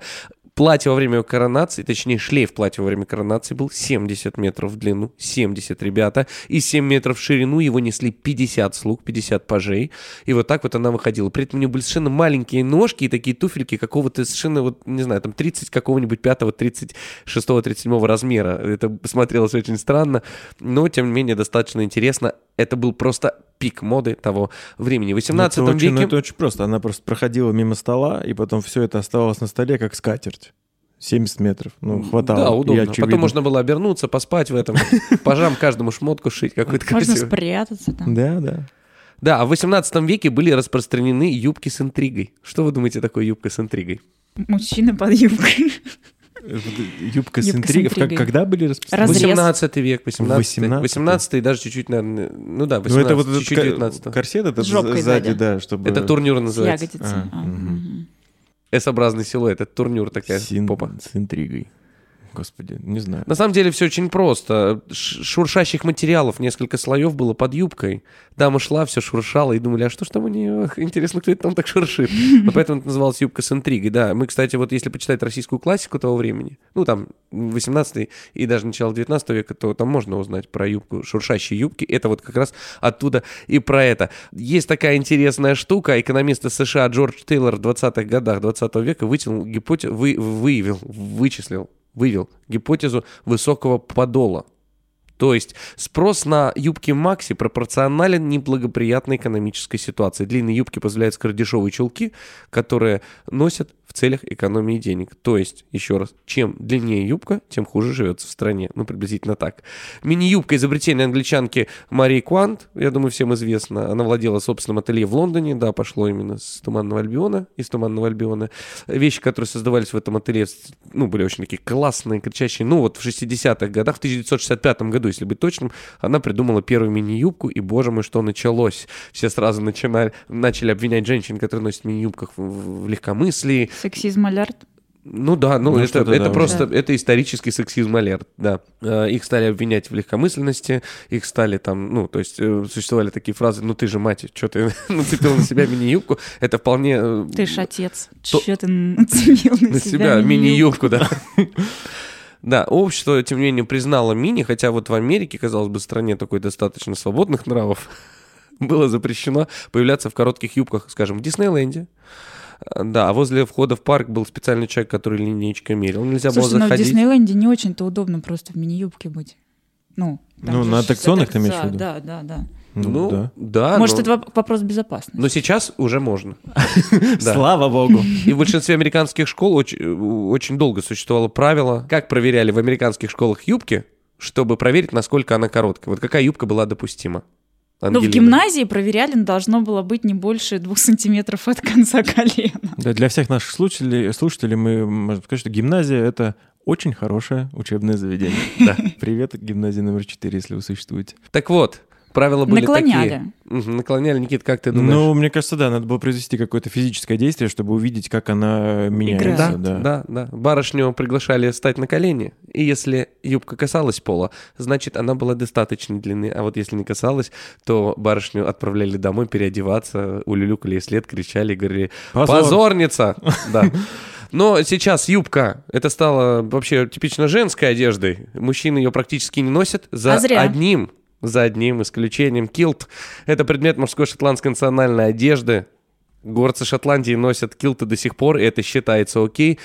Платье во время коронации, точнее шлейф платья во время коронации был 70 метров в длину, 70, ребята, и 7 метров в ширину, его несли 50 слуг, 50 пажей, и вот так вот она выходила. При этом у нее были совершенно маленькие ножки и такие туфельки какого-то совершенно, вот, не знаю, там 30 какого-нибудь 5 36 37 размера. Это смотрелось очень странно, но, тем не менее, достаточно интересно. Это был просто пик моды того времени. В 18 это очень, веке... ну, это очень просто. Она просто проходила мимо стола, и потом все это оставалось на столе, как скатерть. 70 метров. Ну, хватало. Да, удобно. И очевидно. Потом можно было обернуться, поспать в этом, пожам каждому шмотку шить какой-то Можно красивый. спрятаться там. Да, да. Да, а в 18 веке были распространены юбки с интригой. Что вы думаете такое юбка с интригой? Мужчина под юбкой. Юбка с интригой. Как-. Когда были распространены? Разрез. 18 век, 18 18. 18 и даже чуть-чуть, наверное, ну да, Ну, 18, это вот этот чуть-чуть ка- 19 корсет, это сзади, да, чтобы... Это турнюр С называется. ягодицей. А, А. S-образный силуэт, это турнюр такая попа. С интригой. Господи, не знаю. На самом деле все очень просто. Шуршащих материалов несколько слоев было под юбкой. Дама шла, все шуршала и думали, а что ж там у нее? Интересно, кто это там так шуршит? Но поэтому это называлось юбка с интригой. Да, мы, кстати, вот если почитать российскую классику того времени, ну там 18 и даже начало 19 века, то там можно узнать про юбку, шуршащие юбки. Это вот как раз оттуда и про это. Есть такая интересная штука. Экономист США Джордж Тейлор в 20-х годах 20 века вытянул гипотезу, вы, выявил, вычислил вывел гипотезу высокого подола. То есть спрос на юбки Макси пропорционален неблагоприятной экономической ситуации. Длинные юбки позволяют скрыть дешевые чулки, которые носят в целях экономии денег. То есть, еще раз, чем длиннее юбка, тем хуже живется в стране. Ну, приблизительно так. Мини-юбка изобретения англичанки Марии Квант, я думаю, всем известно. Она владела собственным ателье в Лондоне, да, пошло именно с Туманного Альбиона, из Туманного Альбиона. Вещи, которые создавались в этом ателье, ну, были очень такие классные, кричащие. Ну, вот в 60-х годах, в 1965 году, если быть точным, она придумала первую мини-юбку, и, боже мой, что началось. Все сразу начинали, начали обвинять женщин, которые носят мини-юбках в, в легкомыслии, Сексизм алерт. ну да, ну, Ну, это, это да, просто, это исторический сексизм алерт, да. Э, Их стали обвинять в легкомысленности, их стали там, ну, то есть э, существовали такие фразы, ну ты же мать, что ты нацепил на себя мини-юбку, это вполне... э, Ты ж отец. То- Че ты нацепил на, на себя мини-юбку, да. Да, общество, тем не менее, признало мини, хотя вот в Америке, казалось бы, стране такой достаточно свободных нравов, было запрещено появляться в коротких юбках, скажем, в Диснейленде. Э, Да, а возле входа в парк был специальный человек, который линейкой мерил. Нельзя Слушайте, было но в заходить. Диснейленде не очень-то удобно просто в мини-юбке быть. Ну, Ну, на аттракционах ты имеешь в да, виду? Да, да, да. Ну, Ну, да. да. Может, но... это воп- вопрос безопасности. но сейчас уже можно. Слава богу. И в большинстве американских школ очень, очень долго существовало правило, как проверяли в американских школах юбки, чтобы проверить, насколько она короткая. Вот какая юбка была допустима. Ну, в гимназии проверяли, но должно было быть не больше двух сантиметров от конца колена. Да, для всех наших слушателей, слушателей мы можем сказать, что гимназия — это очень хорошее учебное заведение. Да. Привет, гимназия номер 4, если вы существуете. Так вот, правила были Наклоняли. такие. Мгм, Наклоняли. Никит, как ты думаешь? Ну, мне кажется, да, надо было произвести какое-то физическое действие, чтобы увидеть, как она меняется. Играет. Да, Да, да. Барышню приглашали встать на колени, и если юбка касалась пола, значит, она была достаточной длины, а вот если не касалась, то барышню отправляли домой переодеваться, улюлюкали след, кричали, говорили Позор. «Позорница!» Да. Но сейчас юбка, это стало вообще типично женской одеждой. Мужчины ее практически не носят за А зря. одним, за одним исключением. Килт — это предмет мужской шотландской национальной одежды. Горцы Шотландии носят килты до сих пор, и это считается окей.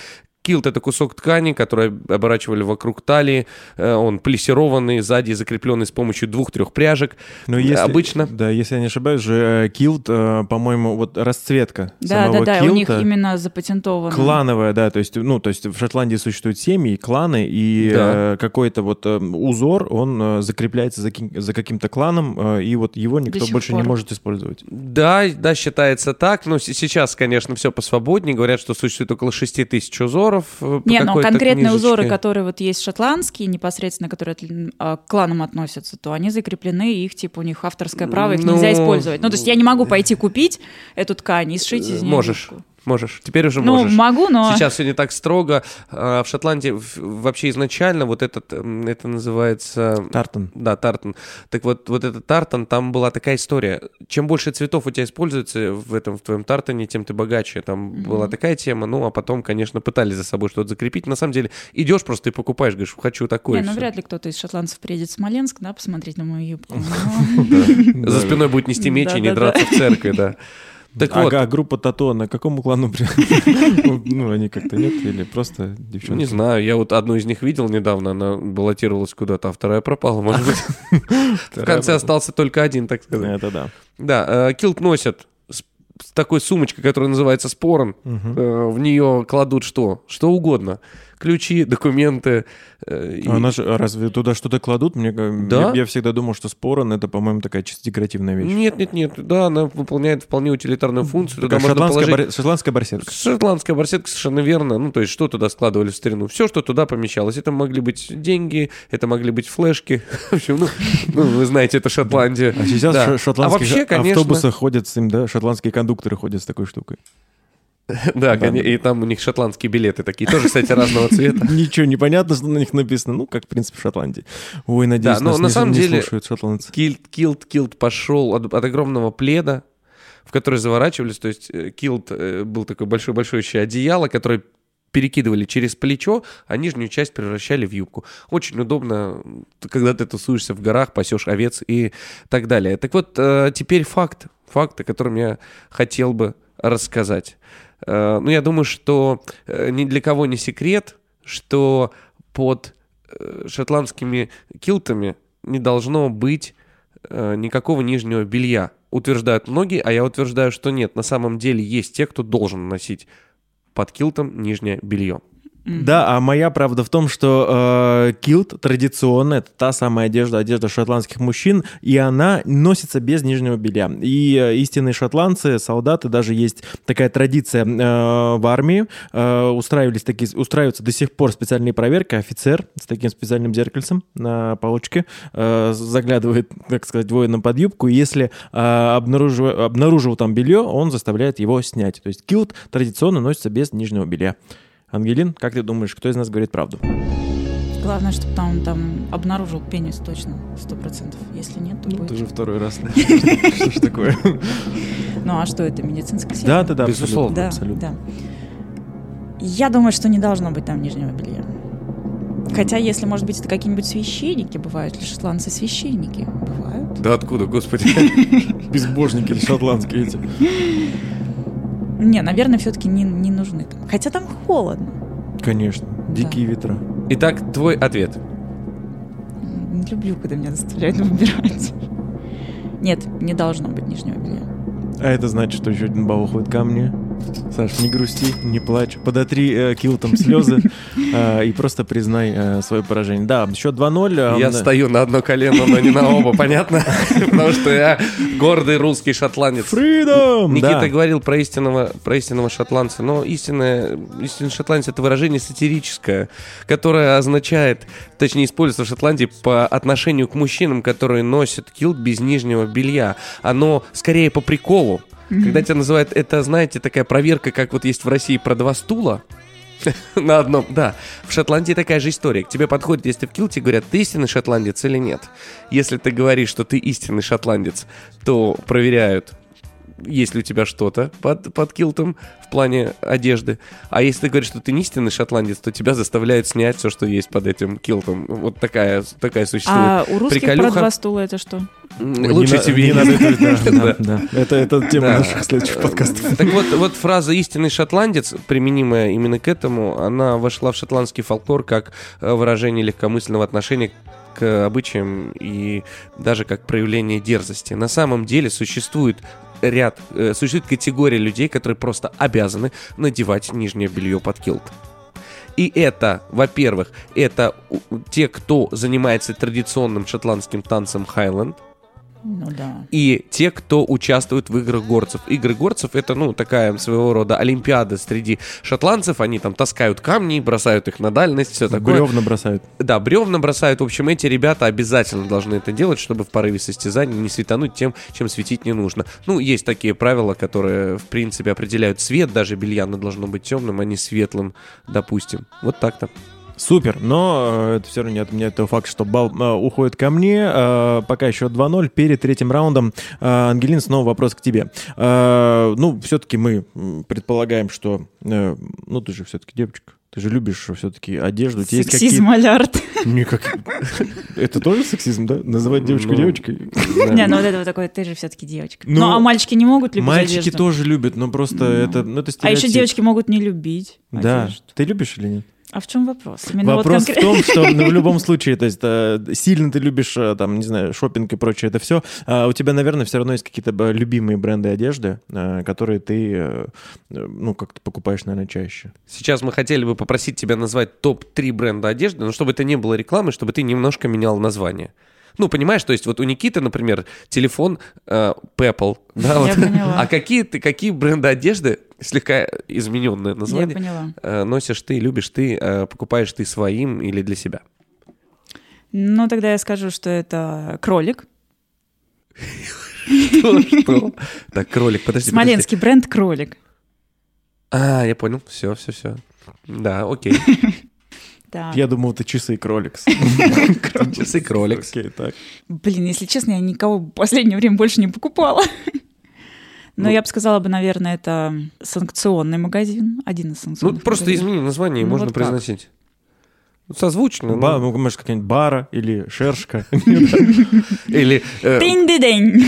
Килт — это кусок ткани, который оборачивали вокруг талии. Э, Он плессированный, сзади закрепленный с помощью двух-трех пряжек. Но если, Обычно. Да, если я не ошибаюсь, же э, килт, э, по-моему, вот расцветка Да, самого да, да, у них именно запатентовано. Клановая, да, то есть, ну, то есть в Шотландии существуют семьи, кланы, и Да. какой-то вот узор, он закрепляется за, за каким-то кланом, и вот его никто больше не пор. может использовать. Да, да, считается так. Но с- сейчас, конечно, все посвободнее. Говорят, что существует около 6 тысяч узоров. Э, по Не, но какой-то конкретные узоры, книжечке. которые вот есть шотландские, непосредственно, которые от- а, к кланам относятся, то они закреплены, их типа у них авторское право, их Ну, нельзя использовать. Ну, то есть я не могу пойти купить эту ткань и сшить из нее Можешь. юбку. Можешь. Теперь уже Ну, можешь. могу, но... Сейчас все не так строго. А, В Шотландии вообще изначально вот этот, м, это называется... Тартан. Да, тартан. Так вот, вот этот тартан, там была такая история. Чем больше цветов у тебя используется в этом, в твоем тартане, тем ты богаче. Там была такая тема. Ну, а потом, конечно, пытались за собой что-то закрепить. На самом деле, идешь просто и покупаешь, говоришь, хочу такое. Не, ну вряд ли кто-то из шотландцев приедет в Смоленск, да, посмотреть на мою юбку. Но- За спиной будет нести меч и не драться в церкви, да. Так вот, Ага, группа Тато на какому клану? Ну, они как-то нет? Или просто девчонки? не знаю, я вот одну из них видел недавно, она баллотировалась куда-то, а вторая пропала, может быть. В конце остался только один, так сказать. Это да. Да, э, килт носят с такой сумочкой, которая называется спорон. Э, В нее кладут что? Что угодно. Ключи, документы. э, и- А она же- а разве туда что-то кладут? Мне, Да? я, я всегда думал, что спорон это, по-моему, такая чисто декоративная вещь. Нет, нет, нет. Да, она выполняет вполне утилитарную функцию. Туда можно шотландская, положить... бар- шотландская барсетка. Шотландская барсетка совершенно верно. Ну, то есть, что туда складывали в старину? Все, что туда помещалось. Это могли быть деньги, это могли быть флешки. В общем, ну, ну, вы знаете, это Шотландия. А сейчас Да. А вообще, конечно- автобусах ходят с ним, да, шотландские кондукторы ходят с такой штукой. Да, коне- и там у них шотландские билеты такие, тоже, кстати, разного цвета. Ничего не понятно, что на них написано. Ну, как, в принципе, в Шотландии. Ой, надеюсь, Да, но нас на не, самом не деле- слушают шотландцы. Килт, килт, килт пошел от, от огромного пледа, в который заворачивались, то есть э, килт э, был такое большое-большое еще одеяло, которое перекидывали через плечо, а нижнюю часть превращали в юбку. Очень удобно, когда ты тусуешься в горах, пасешь овец и так далее. Так вот, э, теперь факт, факт, о котором я хотел бы рассказать. Э, Ну, я думаю, что э, ни для кого не секрет, что под э, шотландскими килтами не должно быть никакого нижнего белья. Утверждают многие, а я утверждаю, что нет. На самом деле есть те, кто должен носить под килтом нижнее белье. Да, а моя правда в том, что э, килт традиционно это та самая одежда, одежда шотландских мужчин, и она носится без нижнего белья. И э, истинные шотландцы, солдаты, даже есть такая традиция э, в армии, э, устраивались такие, устраиваются до сих пор специальные проверки, офицер с таким специальным зеркальцем на палочке э, заглядывает, так сказать, воинам под юбку, и если э, обнаружив- обнаружил там белье, он заставляет его снять. То есть килт традиционно носится без нижнего белья. Ангелин, как ты думаешь, кто из нас говорит правду? Главное, чтобы там, он там обнаружил пенис точно, сто процентов. Если нет, то будет. уже второй раз. Что ж такое? Ну а что это, медицинская Да, да, да, Безусловно. Абсолютно. Я думаю, что не должно быть там нижнего белья. Хотя, если, может быть, это какие-нибудь священники, бывают ли шотландцы священники? Бывают. Да откуда, господи? Безбожники или шотландские эти. Не, наверное, все-таки не, не нужны там. Хотя там холодно. Конечно, дикие ветра. Итак, твой ответ. Не люблю, когда меня заставляют выбирать. Нет, не должно быть нижнего белья. А это значит, что еще один балл уходит ко мне. Саш, не грусти, не плачь. Подотри э, килтом слезы э, и просто признай э, свое поражение. Да, счет 2-0. э, Я м, стою на одно колено, но не на оба, понятно? Потому что я гордый русский шотландец. Freedom! Никита Да. говорил про истинного, про истинного шотландца, но истинное, истинный шотландец это выражение сатирическое, которое означает, точнее используется в Шотландии по отношению к мужчинам, которые носят килт без нижнего белья. Оно скорее по приколу. Когда тебя называют, это, знаете, такая проверка, как вот есть в России про два стула, на одном, да. В Шотландии такая же история. К тебе подходят, если ты в килте, говорят, ты истинный шотландец или нет. Если ты говоришь, что ты истинный шотландец, то проверяют, есть ли у тебя что-то под, под килтом в плане одежды. А если ты говоришь, что ты не истинный шотландец, то тебя заставляют снять все, что есть под этим килтом. Вот такая, такая существует. А у русских про приколюха. два стула это что? Не Лучше на- тебе не надо это- да. Это это тема Да. наших следующих подкастов. Так вот, вот фраза «истинный шотландец», применимая именно к этому, она вошла в шотландский фолклор как э, выражение легкомысленного отношения к обычаям и даже как проявление дерзости. На самом деле существует ряд, э, существует категория людей, которые просто обязаны надевать нижнее белье под килт. И это, во-первых, это те, кто занимается традиционным шотландским танцем Хайленд. Ну да. и те, кто участвует в играх горцев. Игры горцев это, ну, такая своего рода олимпиада среди шотландцев. Они там таскают камни, бросают их на дальность, все такое. Бревна бросают. Да, бревна бросают. В общем, эти ребята обязательно должны это делать, чтобы в порыве состязания не светануть тем, чем светить не нужно. Ну, есть такие правила, которые, в принципе, определяют цвет. Даже бельяна должно быть темным, а не светлым, допустим. Вот так-то. Супер, но э, это все равно не отменяет того факта, что балл э, уходит ко мне. Э, пока еще 2-0. Перед третьим раундом, э, Ангелин, снова вопрос к тебе. Э, ну, все-таки мы предполагаем, что... э, ну, ты же все-таки девочка. Ты же любишь все-таки одежду. Сексизм алярд. Никак... Это тоже сексизм, да? Называть девочку Ну, девочкой? Не, ну вот это вот такое, ты же все-таки девочка. Ну, Ну, а мальчики не могут любить Мальчики одежду? тоже любят, но просто это, ну, это А еще девочки могут не любить Да. Ты любишь или нет? А в чем вопрос? Именно Вопрос вот в том, что ну, в любом случае, то есть э, сильно ты любишь, э, там, не знаю, шопинг и прочее, это все. у тебя, наверное, все равно есть какие-то э, любимые бренды одежды, которые ты, ну, как-то покупаешь, наверное, чаще. Сейчас мы хотели бы попросить тебя назвать топ-3 бренда одежды, но чтобы это не было рекламы, чтобы ты немножко менял название. Ну, понимаешь, то есть вот у Никиты, например, телефон э, Pepple, да, вот. а какие ты, какие бренды одежды, слегка измененное название, э, носишь ты, любишь ты, э, покупаешь ты своим или для себя? Ну, тогда я скажу, что это кролик. Что? Так, кролик, подожди. Смоленский бренд кролик. А, я понял, все, все, все. Да, окей. Да. Я думал, это часы Кроликс. Часы Кроликс. Так. Блин, если честно, я никого в последнее время больше не покупала. Но Ну. я бы сказала бы, наверное, это санкционный магазин. Один из Ну, санкционных просто магазинов. измени название, Ну, можно вот произносить. Ну, Созвучно. Ба- ну. ну, может, какая-нибудь бара или шершка. Или э, Динь-ди-день.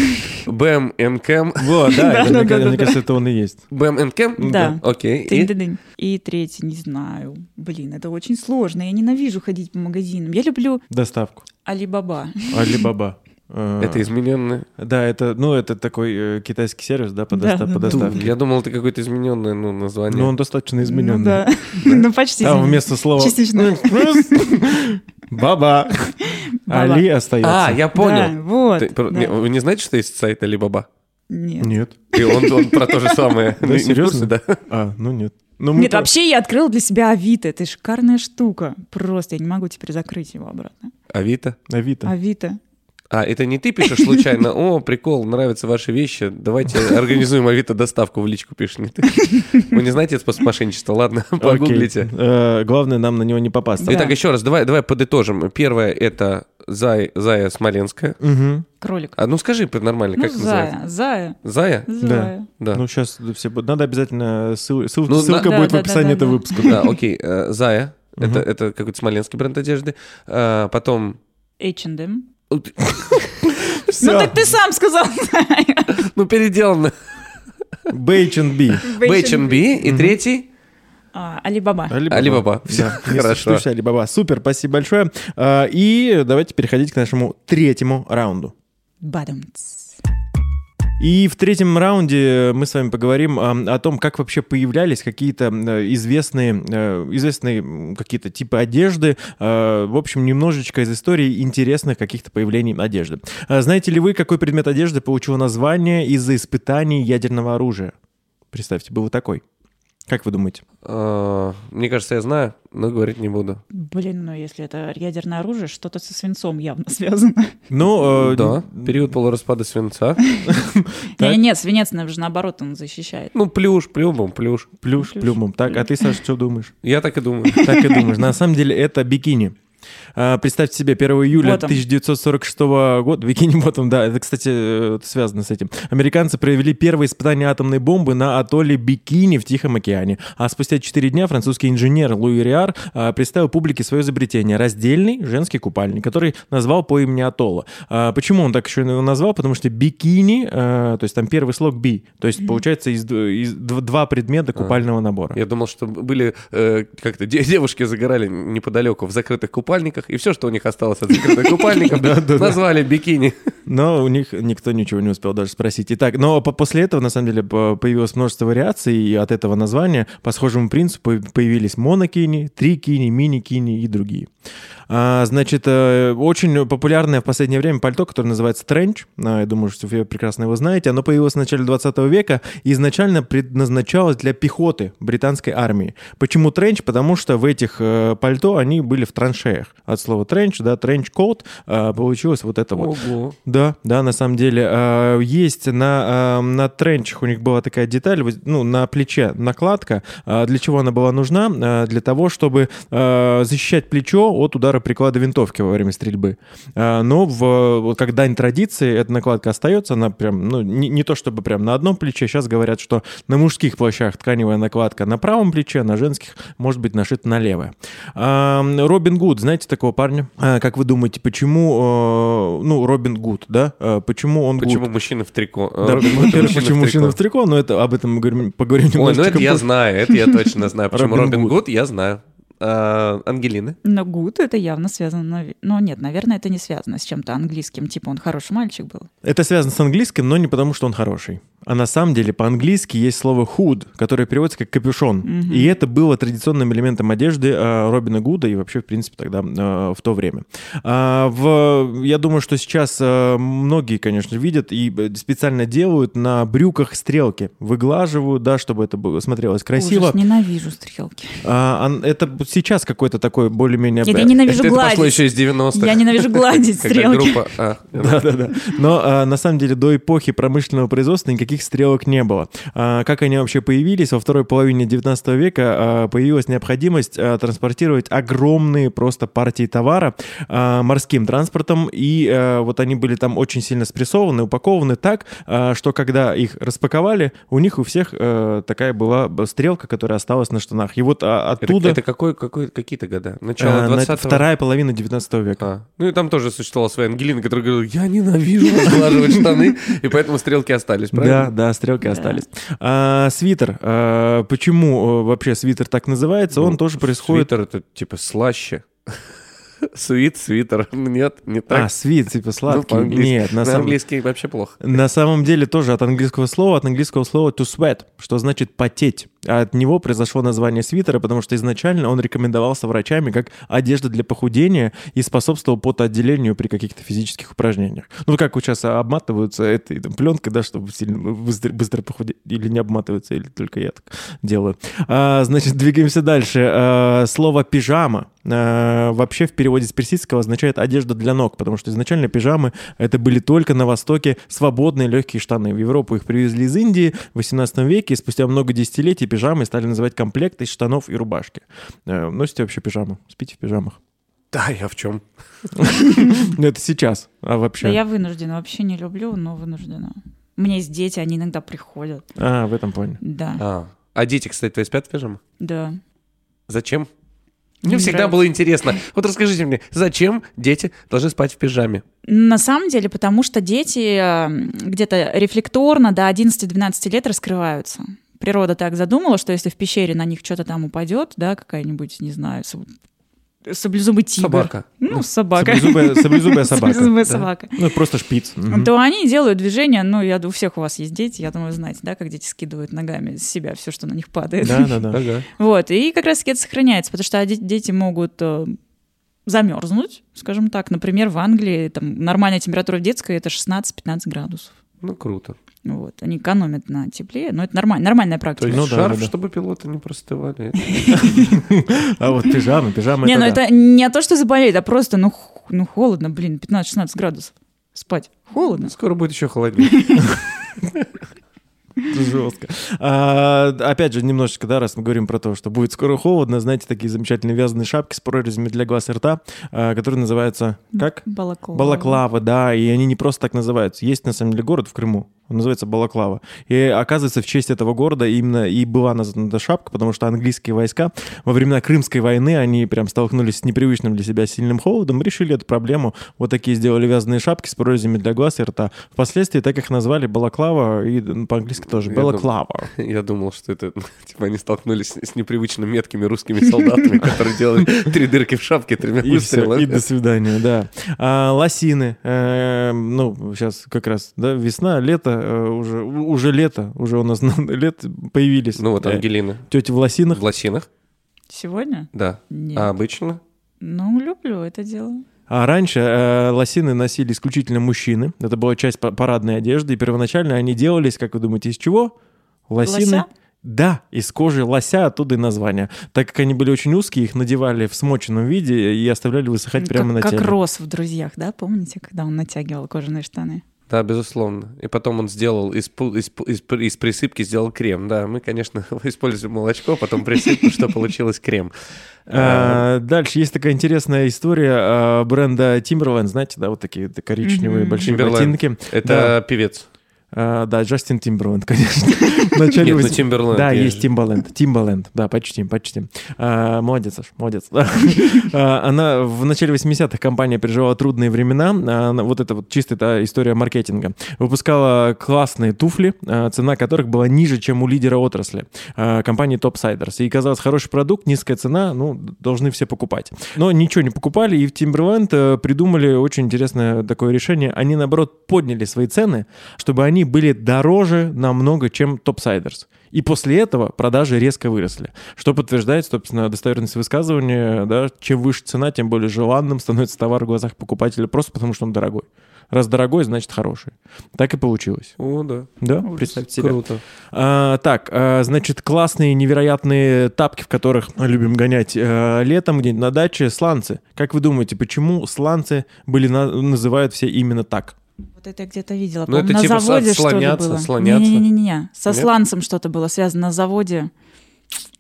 Бэм Энкэм. Вот, да, мне кажется, это он и есть. Бэм Энкэм? Да. Окей. И? Динь-ди-динь. И третий, не знаю. Блин, это очень сложно. Я ненавижу ходить по магазинам. Я люблю Доставку. Алибаба. Алибаба. Э, Это измененное. Да, это, ну, это такой э, китайский сервис, да, по, Да, доста- да, по да. доставке. Я думал, это какое-то измененное ну, название. Но он достаточно измененный. Ну да. Ну почти. Там вместо слова Частично. баба. Баба. Али остается. А, я Да, понял. вот. Ты про- да. не, Вы не знаете, что есть сайт Алибаба? Нет. Нет. И он, он про то же самое. Да, серьезно? да? А, ну нет. Ну, мы Нет, про- вообще я открыла для себя Авито. Это шикарная штука. Просто я не могу теперь закрыть его обратно. Авито? Авито. Авито. А, это не ты пишешь случайно? О, прикол, нравятся ваши вещи. Давайте организуем Авито доставку в личку пишешь, не ты. Вы не знаете способ мошенничества? Ладно, погуглите. Э, Главное нам на него не попасться. Да. Итак, еще раз, давай, давай подытожим. Первое это Зай, Зая Смоленская. Мгм. Кролик. А ну скажи нормально, Ну, как называется? зая, зая, Зая? зая. Да. Ну, сейчас все будут. Надо обязательно ссыл- ссыл- Ну, ссылка да, будет да, в описании да, этого да. выпуска. Да, окей. э, Зая. Это, это какой-то смоленский бренд одежды. А, Потом... H&M. Ну, так ты сам сказал. Ну, переделано. B&B. H&B. И третий? А, Алибаба. Алибаба. Да, хорошо. Алибаба. Супер, спасибо большое. А, И давайте переходить к нашему третьему раунду. Бадумц. И в третьем раунде мы с вами поговорим а, о том, как вообще появлялись какие-то э, известные, э, известные какие-то типы одежды. Э, В общем, немножечко из истории интересных каких-то появлений одежды. Знаете ли вы, какой предмет одежды получил название из-за испытаний ядерного оружия? Представьте, был такой. Как вы думаете? А, Мне кажется, я знаю, но говорить не буду. Блин, ну если это ядерное оружие, что-то со свинцом явно связано. Ну, э, Да, период полураспада свинца. Так. Не, нет, свинец, наверное, же наоборот, он защищает. Ну, плюш, плюмом, плюш. плюш, Плюш. плюмом. Так, а ты, Саша, что думаешь? Я так и думаю. Так и думаешь. На самом деле это бикини. А, Представьте себе, 1 июля Ботом. 1946 года, бикини ботом, да, это, кстати, э, связано с этим. Американцы провели первое испытание атомной бомбы на атолле Бикини в Тихом океане. А спустя 4 дня французский инженер Луи Риар а, представил публике свое изобретение – раздельный женский купальник, который назвал по имени атолла. А, Почему он так еще его назвал? Потому что бикини, то есть там первый слог би, то есть получается из, из два предмета купального набора. Я думал, что были э, как-то де- девушки загорали неподалеку в закрытых купальниках, и все, что у них осталось от закрытых купальников, назвали бикини. Но у них никто ничего не успел даже спросить. Итак, но по- после этого, на самом деле, по- появилось множество вариаций, и от этого названия по схожему принципу появились монокини, трикини, мини-кини и другие. А, значит, э, очень популярное в последнее время пальто, которое называется тренч. А, я думаю, что вы прекрасно его знаете. Оно появилось в начале 20 века и изначально предназначалось для пехоты британской армии. Почему тренч? Потому что в этих э, пальто они были в траншеях. От слова тренч, да, тренч-кот, э, получилось вот это вот. Ого. Да, да, на самом деле. Есть на, на тренчах у них была такая деталь, ну, на плече накладка. А Для чего она была нужна? Для того, чтобы защищать плечо от удара приклада винтовки во время стрельбы. А, Но в, вот как дань традиции эта накладка остается, она прям, ну, не, не то чтобы прям на одном плече. Сейчас говорят, что на мужских плащах тканевая накладка на правом плече, на женских может быть нашита на левое. А, Робин Гуд, знаете такого парня? А, Как вы думаете, почему, ну, Робин Гуд, да? Почему он good? Почему мужчина в трико? Да, во-первых, почему мужчина в трико, но это об этом мы говорим, поговорим Ой, ну это я знаю, это я точно знаю. Почему Робин. Гуд, я знаю. А, Ангелина? Но гуд это явно связано... Ну нет, наверное, это не связано с чем-то английским. Типа он хороший мальчик был. Это связано с английским, но не потому, что он хороший. А на самом деле по-английски есть слово hood, которое переводится как капюшон. Мгм. И это было традиционным элементом одежды э, Робина Гуда и вообще, в принципе, тогда э, в то время. А, в, я думаю, что сейчас э, многие, конечно, видят и э, специально делают на брюках стрелки. Выглаживают, да, чтобы это было, смотрелось красиво. Ужас, ненавижу стрелки. А, это сейчас какой-то такой более-менее... Нет, я ненавижу это, это пошло гладить. еще из 90-х. Я ненавижу гладить стрелки. группа... а, Да, да, да. Но а, на самом деле до эпохи промышленного производства никаких стрелок не было. А, как они вообще появились? Во второй половине 19 века а, появилась необходимость а, транспортировать огромные просто партии товара морским транспортом, и вот они были там очень сильно спрессованы, упакованы так, что когда их распаковали, у них у всех такая была стрелка, которая осталась на штанах. И вот а, Это, оттуда... это какой, какой, какие-то года? Начало а, на- 20 вторая половина 19 века. А, ну и там тоже существовала своя Ангелина, которая говорила, я ненавижу разглаживать штаны, и поэтому стрелки остались, правильно? Да, стрелки Да. остались. А, свитер. а, почему э, вообще свитер так называется? Он Ну, тоже происходит... Свитер это типа слаще. Свит, свитер. Нет, не А, так. свит, типа Ну, сладкий. по-английски. Нет, на На самом... английский вообще плохо. На самом деле тоже от английского слова, от английского слова to sweat, что значит потеть. А от него произошло название свитера, потому что изначально он рекомендовался врачами как одежда для похудения и способствовал потоотделению при каких-то физических упражнениях. Ну, как вот сейчас обматываются этой там, пленкой, да, чтобы сильно быстро, быстро похудеть. Или не обматываются, или только я так делаю. А, значит, двигаемся дальше. А, слово пижама а, вообще в переводе с персидского означает одежда для ног, потому что изначально пижамы это были только на Востоке свободные легкие штаны. В Европу их привезли из Индии в 18 веке, и спустя много десятилетий пижамы стали называть комплект из штанов и рубашки. Э, Носите вообще пижаму? Спите в пижамах? Да, я в чем? Ну, это сейчас, а вообще? я вынуждена. Вообще не люблю, но вынуждена. У меня есть дети, они иногда приходят. А, в этом плане. Да, А, а дети, кстати, твои спят в пижамах? да. Зачем? Не Мне всегда было интересно. Вот расскажите мне, зачем дети должны спать в пижаме? На самом деле, потому что дети э, где-то рефлекторно до 11-12 лет раскрываются. Природа так задумала, что если в пещере на них что-то там упадет, да, какая-нибудь, не знаю, саб- саблезубый тигр. Собака. Ну, собака. Саблезубая, саблезубая собака. Саблезубая Да. собака. Ну, просто шпиц. То они делают движения, ну, я думаю, у всех у вас есть дети, я думаю, знаете, да, как дети скидывают ногами с себя все, что на них падает. Да, да, да. Ага. Вот, и как раз таки это сохраняется, потому что де- дети могут э, замерзнуть, скажем так. Например, в Англии там нормальная температура в детской это 16-15 градусов. Ну, круто. Вот, они экономят на тепле, но это нормально, нормальная То практика. есть Ну да, шарф, да, да. чтобы пилоты не простывали. А вот пижама, пижама не, ну это не то, что заболеет, а просто, ну, ну холодно, блин, 15-16 градусов. Спать холодно. Скоро будет еще холоднее. Это жестко. А, опять же, немножечко, да, раз мы говорим про то, что будет скоро холодно, знаете, такие замечательные вязаные шапки с прорезями для глаз и рта, а, которые называются как? Балаклава. Балаклава, да, и они не просто так называются. Есть, на самом деле, город в Крыму, он называется Балаклава. И оказывается, в честь этого города именно и была названа эта шапка, потому что английские войска во времена Крымской войны, они прям столкнулись с непривычным для себя сильным холодом, решили эту проблему. Вот такие сделали вязаные шапки с прорезями для глаз и рта. Впоследствии так их назвали Балаклава, и ну, по-английски тоже Я дум- Балаклава. Я думал, что это, типа, они столкнулись с непривычно меткими русскими солдатами, которые делали три дырки в шапке тремя выстрелами. и до свидания, да. А, лосины. э, ну, сейчас как раз, да, весна, лето, э, уже, уже лето, уже у нас лет появились. Ну вот Э, Ангелина. Тети в лосинах. В лосинах, Сегодня? да. Нет. А обычно? Ну, люблю это дело. А раньше э, лосины носили исключительно мужчины. Это была часть па- парадной одежды. И первоначально они делались, как вы думаете, из чего? Лосины. Лося? Да, из кожи лося, оттуда и название. Так как они были очень узкие, их надевали в смоченном виде и оставляли высыхать прямо как, на как теле. Рос в «Друзьях», да? Помните, когда он натягивал кожаные штаны? Да, безусловно. И потом он сделал из, из, из, из присыпки сделал крем. Да, мы, конечно, используем молочко, потом присыпку, что получилось крем. А, дальше есть такая интересная история а, бренда Timberland, знаете, да, вот такие коричневые большие ботинки. Это певец. А, да, Джастин Тимберленд, конечно. В начале Нет, ну Timberland, Да, есть Тимбаленд. Тимбаленд, да, почти, почти. А, молодец, Саш, молодец. А, Она в начале 80-х компания переживала трудные времена. Вот это вот чистая та история маркетинга. Выпускала классные туфли, цена которых была ниже, чем у лидера отрасли, компании Topsiders. И казалось, хороший продукт, низкая цена, ну, должны все покупать. Но ничего не покупали, и в э, придумали очень интересное такое решение. Они, наоборот, подняли свои цены, чтобы они были дороже намного, чем Topsiders. И после этого продажи резко выросли, что подтверждает, собственно, достоверность высказывания, да, чем выше цена, тем более желанным становится товар в глазах покупателя, просто потому что он дорогой. Раз дорогой, значит хороший. Так и получилось. О, да. Да, Ужас. представьте себе. Круто. А, так, а, значит, классные, невероятные тапки, в которых любим гонять э, летом где-нибудь на даче, сланцы. Как вы думаете, почему сланцы были на- называют все именно так? Вот это я где-то видела. Ну, это на типа заводе, со- что ли, слоняться, было. слоняться. Не-не-не, со Нет? сланцем что-то было связано на заводе.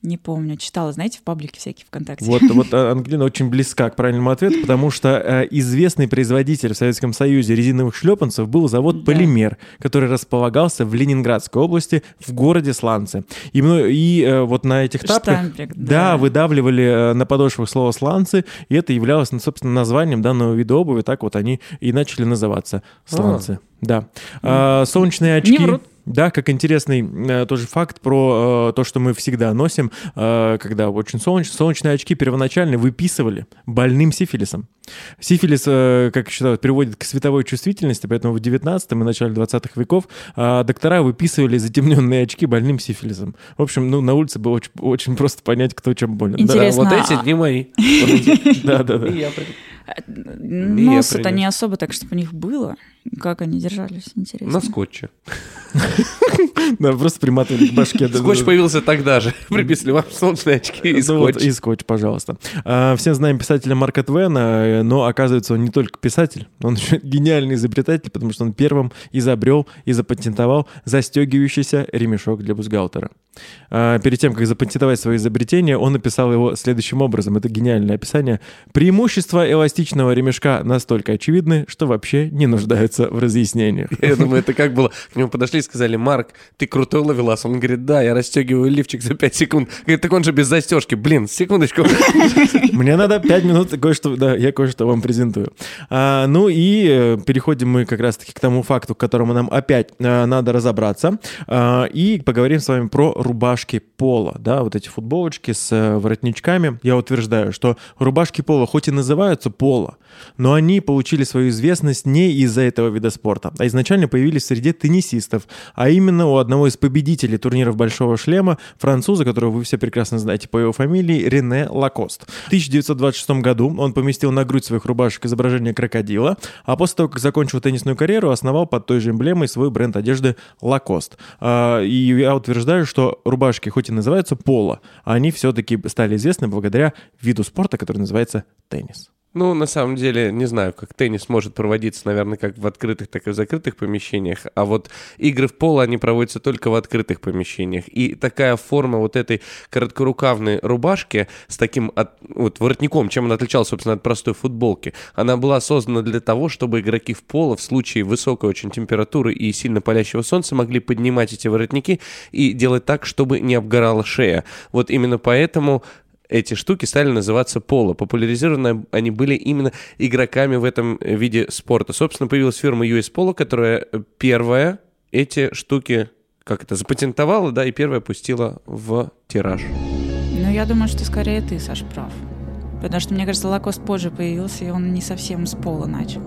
Не помню, читала, знаете, в паблике всякие ВКонтакте. Вот, вот а, Ангелина очень близка к правильному ответу, потому что э, известный производитель в Советском Союзе резиновых шлепанцев был завод Да. «Полимер», который располагался в Ленинградской области, в городе Сланцы. И, и э, вот на этих тапках Штампик, Да, да. выдавливали э, на подошвах слово «сланцы», и это являлось, ну, собственно, названием данного вида обуви, так вот они и начали называться «сланцы». Да. А, солнечные очки. врут. Да, как интересный э, тоже факт про э, то, что мы всегда носим, э, когда очень солнечно. Солнечные очки первоначально выписывали больным сифилисом. Сифилис, э, как считают, приводит к световой чувствительности, поэтому в 19 и начале 20 веков э, доктора выписывали затемненные очки больным сифилисом. В общем, ну, на улице было очень, очень просто понять, кто чем болен. Да. Интересно. Вот эти а- не мои. Да, да, да. Нос-то принес. не особо так, чтобы у них было. Как они держались, интересно. На скотче. Да, просто приматывали к башке. Скотч появился тогда же. Приписали вам солнечные очки и Ну скотч. и скотч, пожалуйста. А, все знаем писателя Марка Твена, но оказывается, он не только писатель, он еще гениальный изобретатель, потому что он первым изобрел и запатентовал застегивающийся ремешок для бюстгальтера. А, перед тем, как запатентовать свое изобретение, он написал его следующим образом. Это гениальное описание. Преимущества эластичного ремешка настолько очевидны, что вообще не нуждаются в разъяснениях. Я думаю, это как было. К нему подошли и сказали, Марк, ты крутой ловелас. Он говорит, да, я расстегиваю лифчик за 5 секунд. Говорит, так он же без застежки. Блин, секундочку. Мне надо 5 минут кое-что, да, я кое-что вам презентую. А, ну и э, переходим мы как раз-таки к тому факту, к которому нам опять э, надо разобраться. А, и поговорим с вами про рубашки пола, да, вот эти футболочки с э, воротничками. Я утверждаю, что рубашки пола хоть и называются поло, но они получили свою известность не из-за этого вида спорта, а изначально появились в среде теннисистов, а именно у одного из победителей турниров Большого шлема, француза, которого вы все прекрасно знаете по его фамилии, Рене Лакост. В 1926 году он поместил на грудь своих рубашек изображение крокодила, а после того, как закончил теннисную карьеру, основал под той же эмблемой свой бренд одежды Лакост. А, И я утверждаю, что рубашки хоть и называются поло, они все-таки стали известны благодаря виду спорта, который называется теннис. Ну, на самом деле, не знаю, как теннис может проводиться, наверное, как в открытых, так и в закрытых помещениях. А вот игры в поло, они проводятся только в открытых помещениях. И такая форма вот этой короткорукавной рубашки с таким от- вот воротником, чем она отличалась, собственно, от простой футболки, она была создана для того, чтобы игроки в поло в случае высокой очень температуры и сильно палящего солнца могли поднимать эти воротники и делать так, чтобы не обгорала шея. Вот именно поэтому эти штуки стали называться поло. Популяризированы они были именно игроками в этом виде спорта. Собственно, появилась фирма US Polo, которая первая эти штуки как это, запатентовала, да, и первая пустила в тираж. Ну, я думаю, что скорее ты, Саш, прав. Потому что, мне кажется, Лакост позже появился, и он не совсем с пола начал.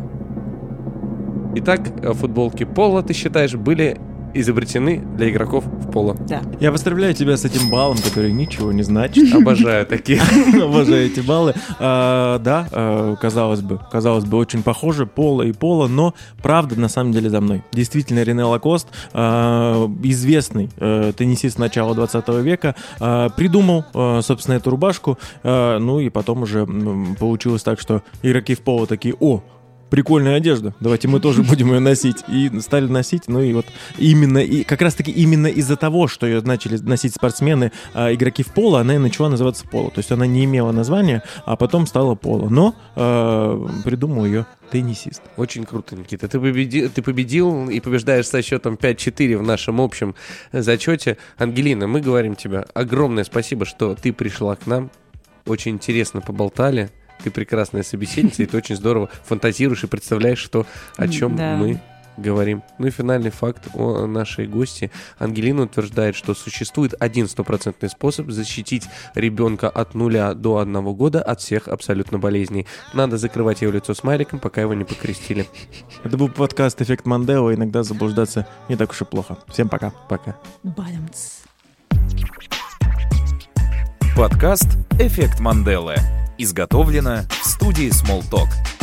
Итак, э, футболки Поло, ты считаешь, были изобретены для игроков в поло. Да. Я поздравляю тебя с этим баллом, который ничего не значит. Обожаю такие. Обожаю эти баллы. А, да, а, казалось бы, казалось бы, очень похоже поло и поло, но правда на самом деле за мной. Действительно, Рене Лакост, а, известный а, теннисист начала 20 века, придумал, собственно, эту рубашку. Ну и потом уже получилось так, что игроки в поло такие, о, прикольная одежда, давайте мы тоже будем ее носить. И стали носить, ну и вот именно, и как раз таки именно из-за того, что ее начали носить спортсмены, а, игроки в поло, она и начала называться поло. То есть она не имела названия, а потом стала поло. Но а, придумал ее теннисист. Очень круто, Никита. Ты победил, ты победил и побеждаешь со счетом 5-4 в нашем общем зачете. Ангелина, мы говорим тебе огромное спасибо, что ты пришла к нам. Очень интересно поболтали. Ты прекрасная собеседница, и ты очень здорово фантазируешь и представляешь, что, о чем Да. мы говорим. Ну и финальный факт о нашей гости. Ангелина утверждает, что существует один стопроцентный способ защитить ребенка от нуля до одного года от всех абсолютно болезней. Надо закрывать его лицо смайликом, пока его не покрестили. Это был подкаст «Эффект Мандела». Иногда заблуждаться не так уж и плохо. Всем пока. Пока. Бадамц. Подкаст «Эффект Манделы». Изготовлено в студии Smalltalk.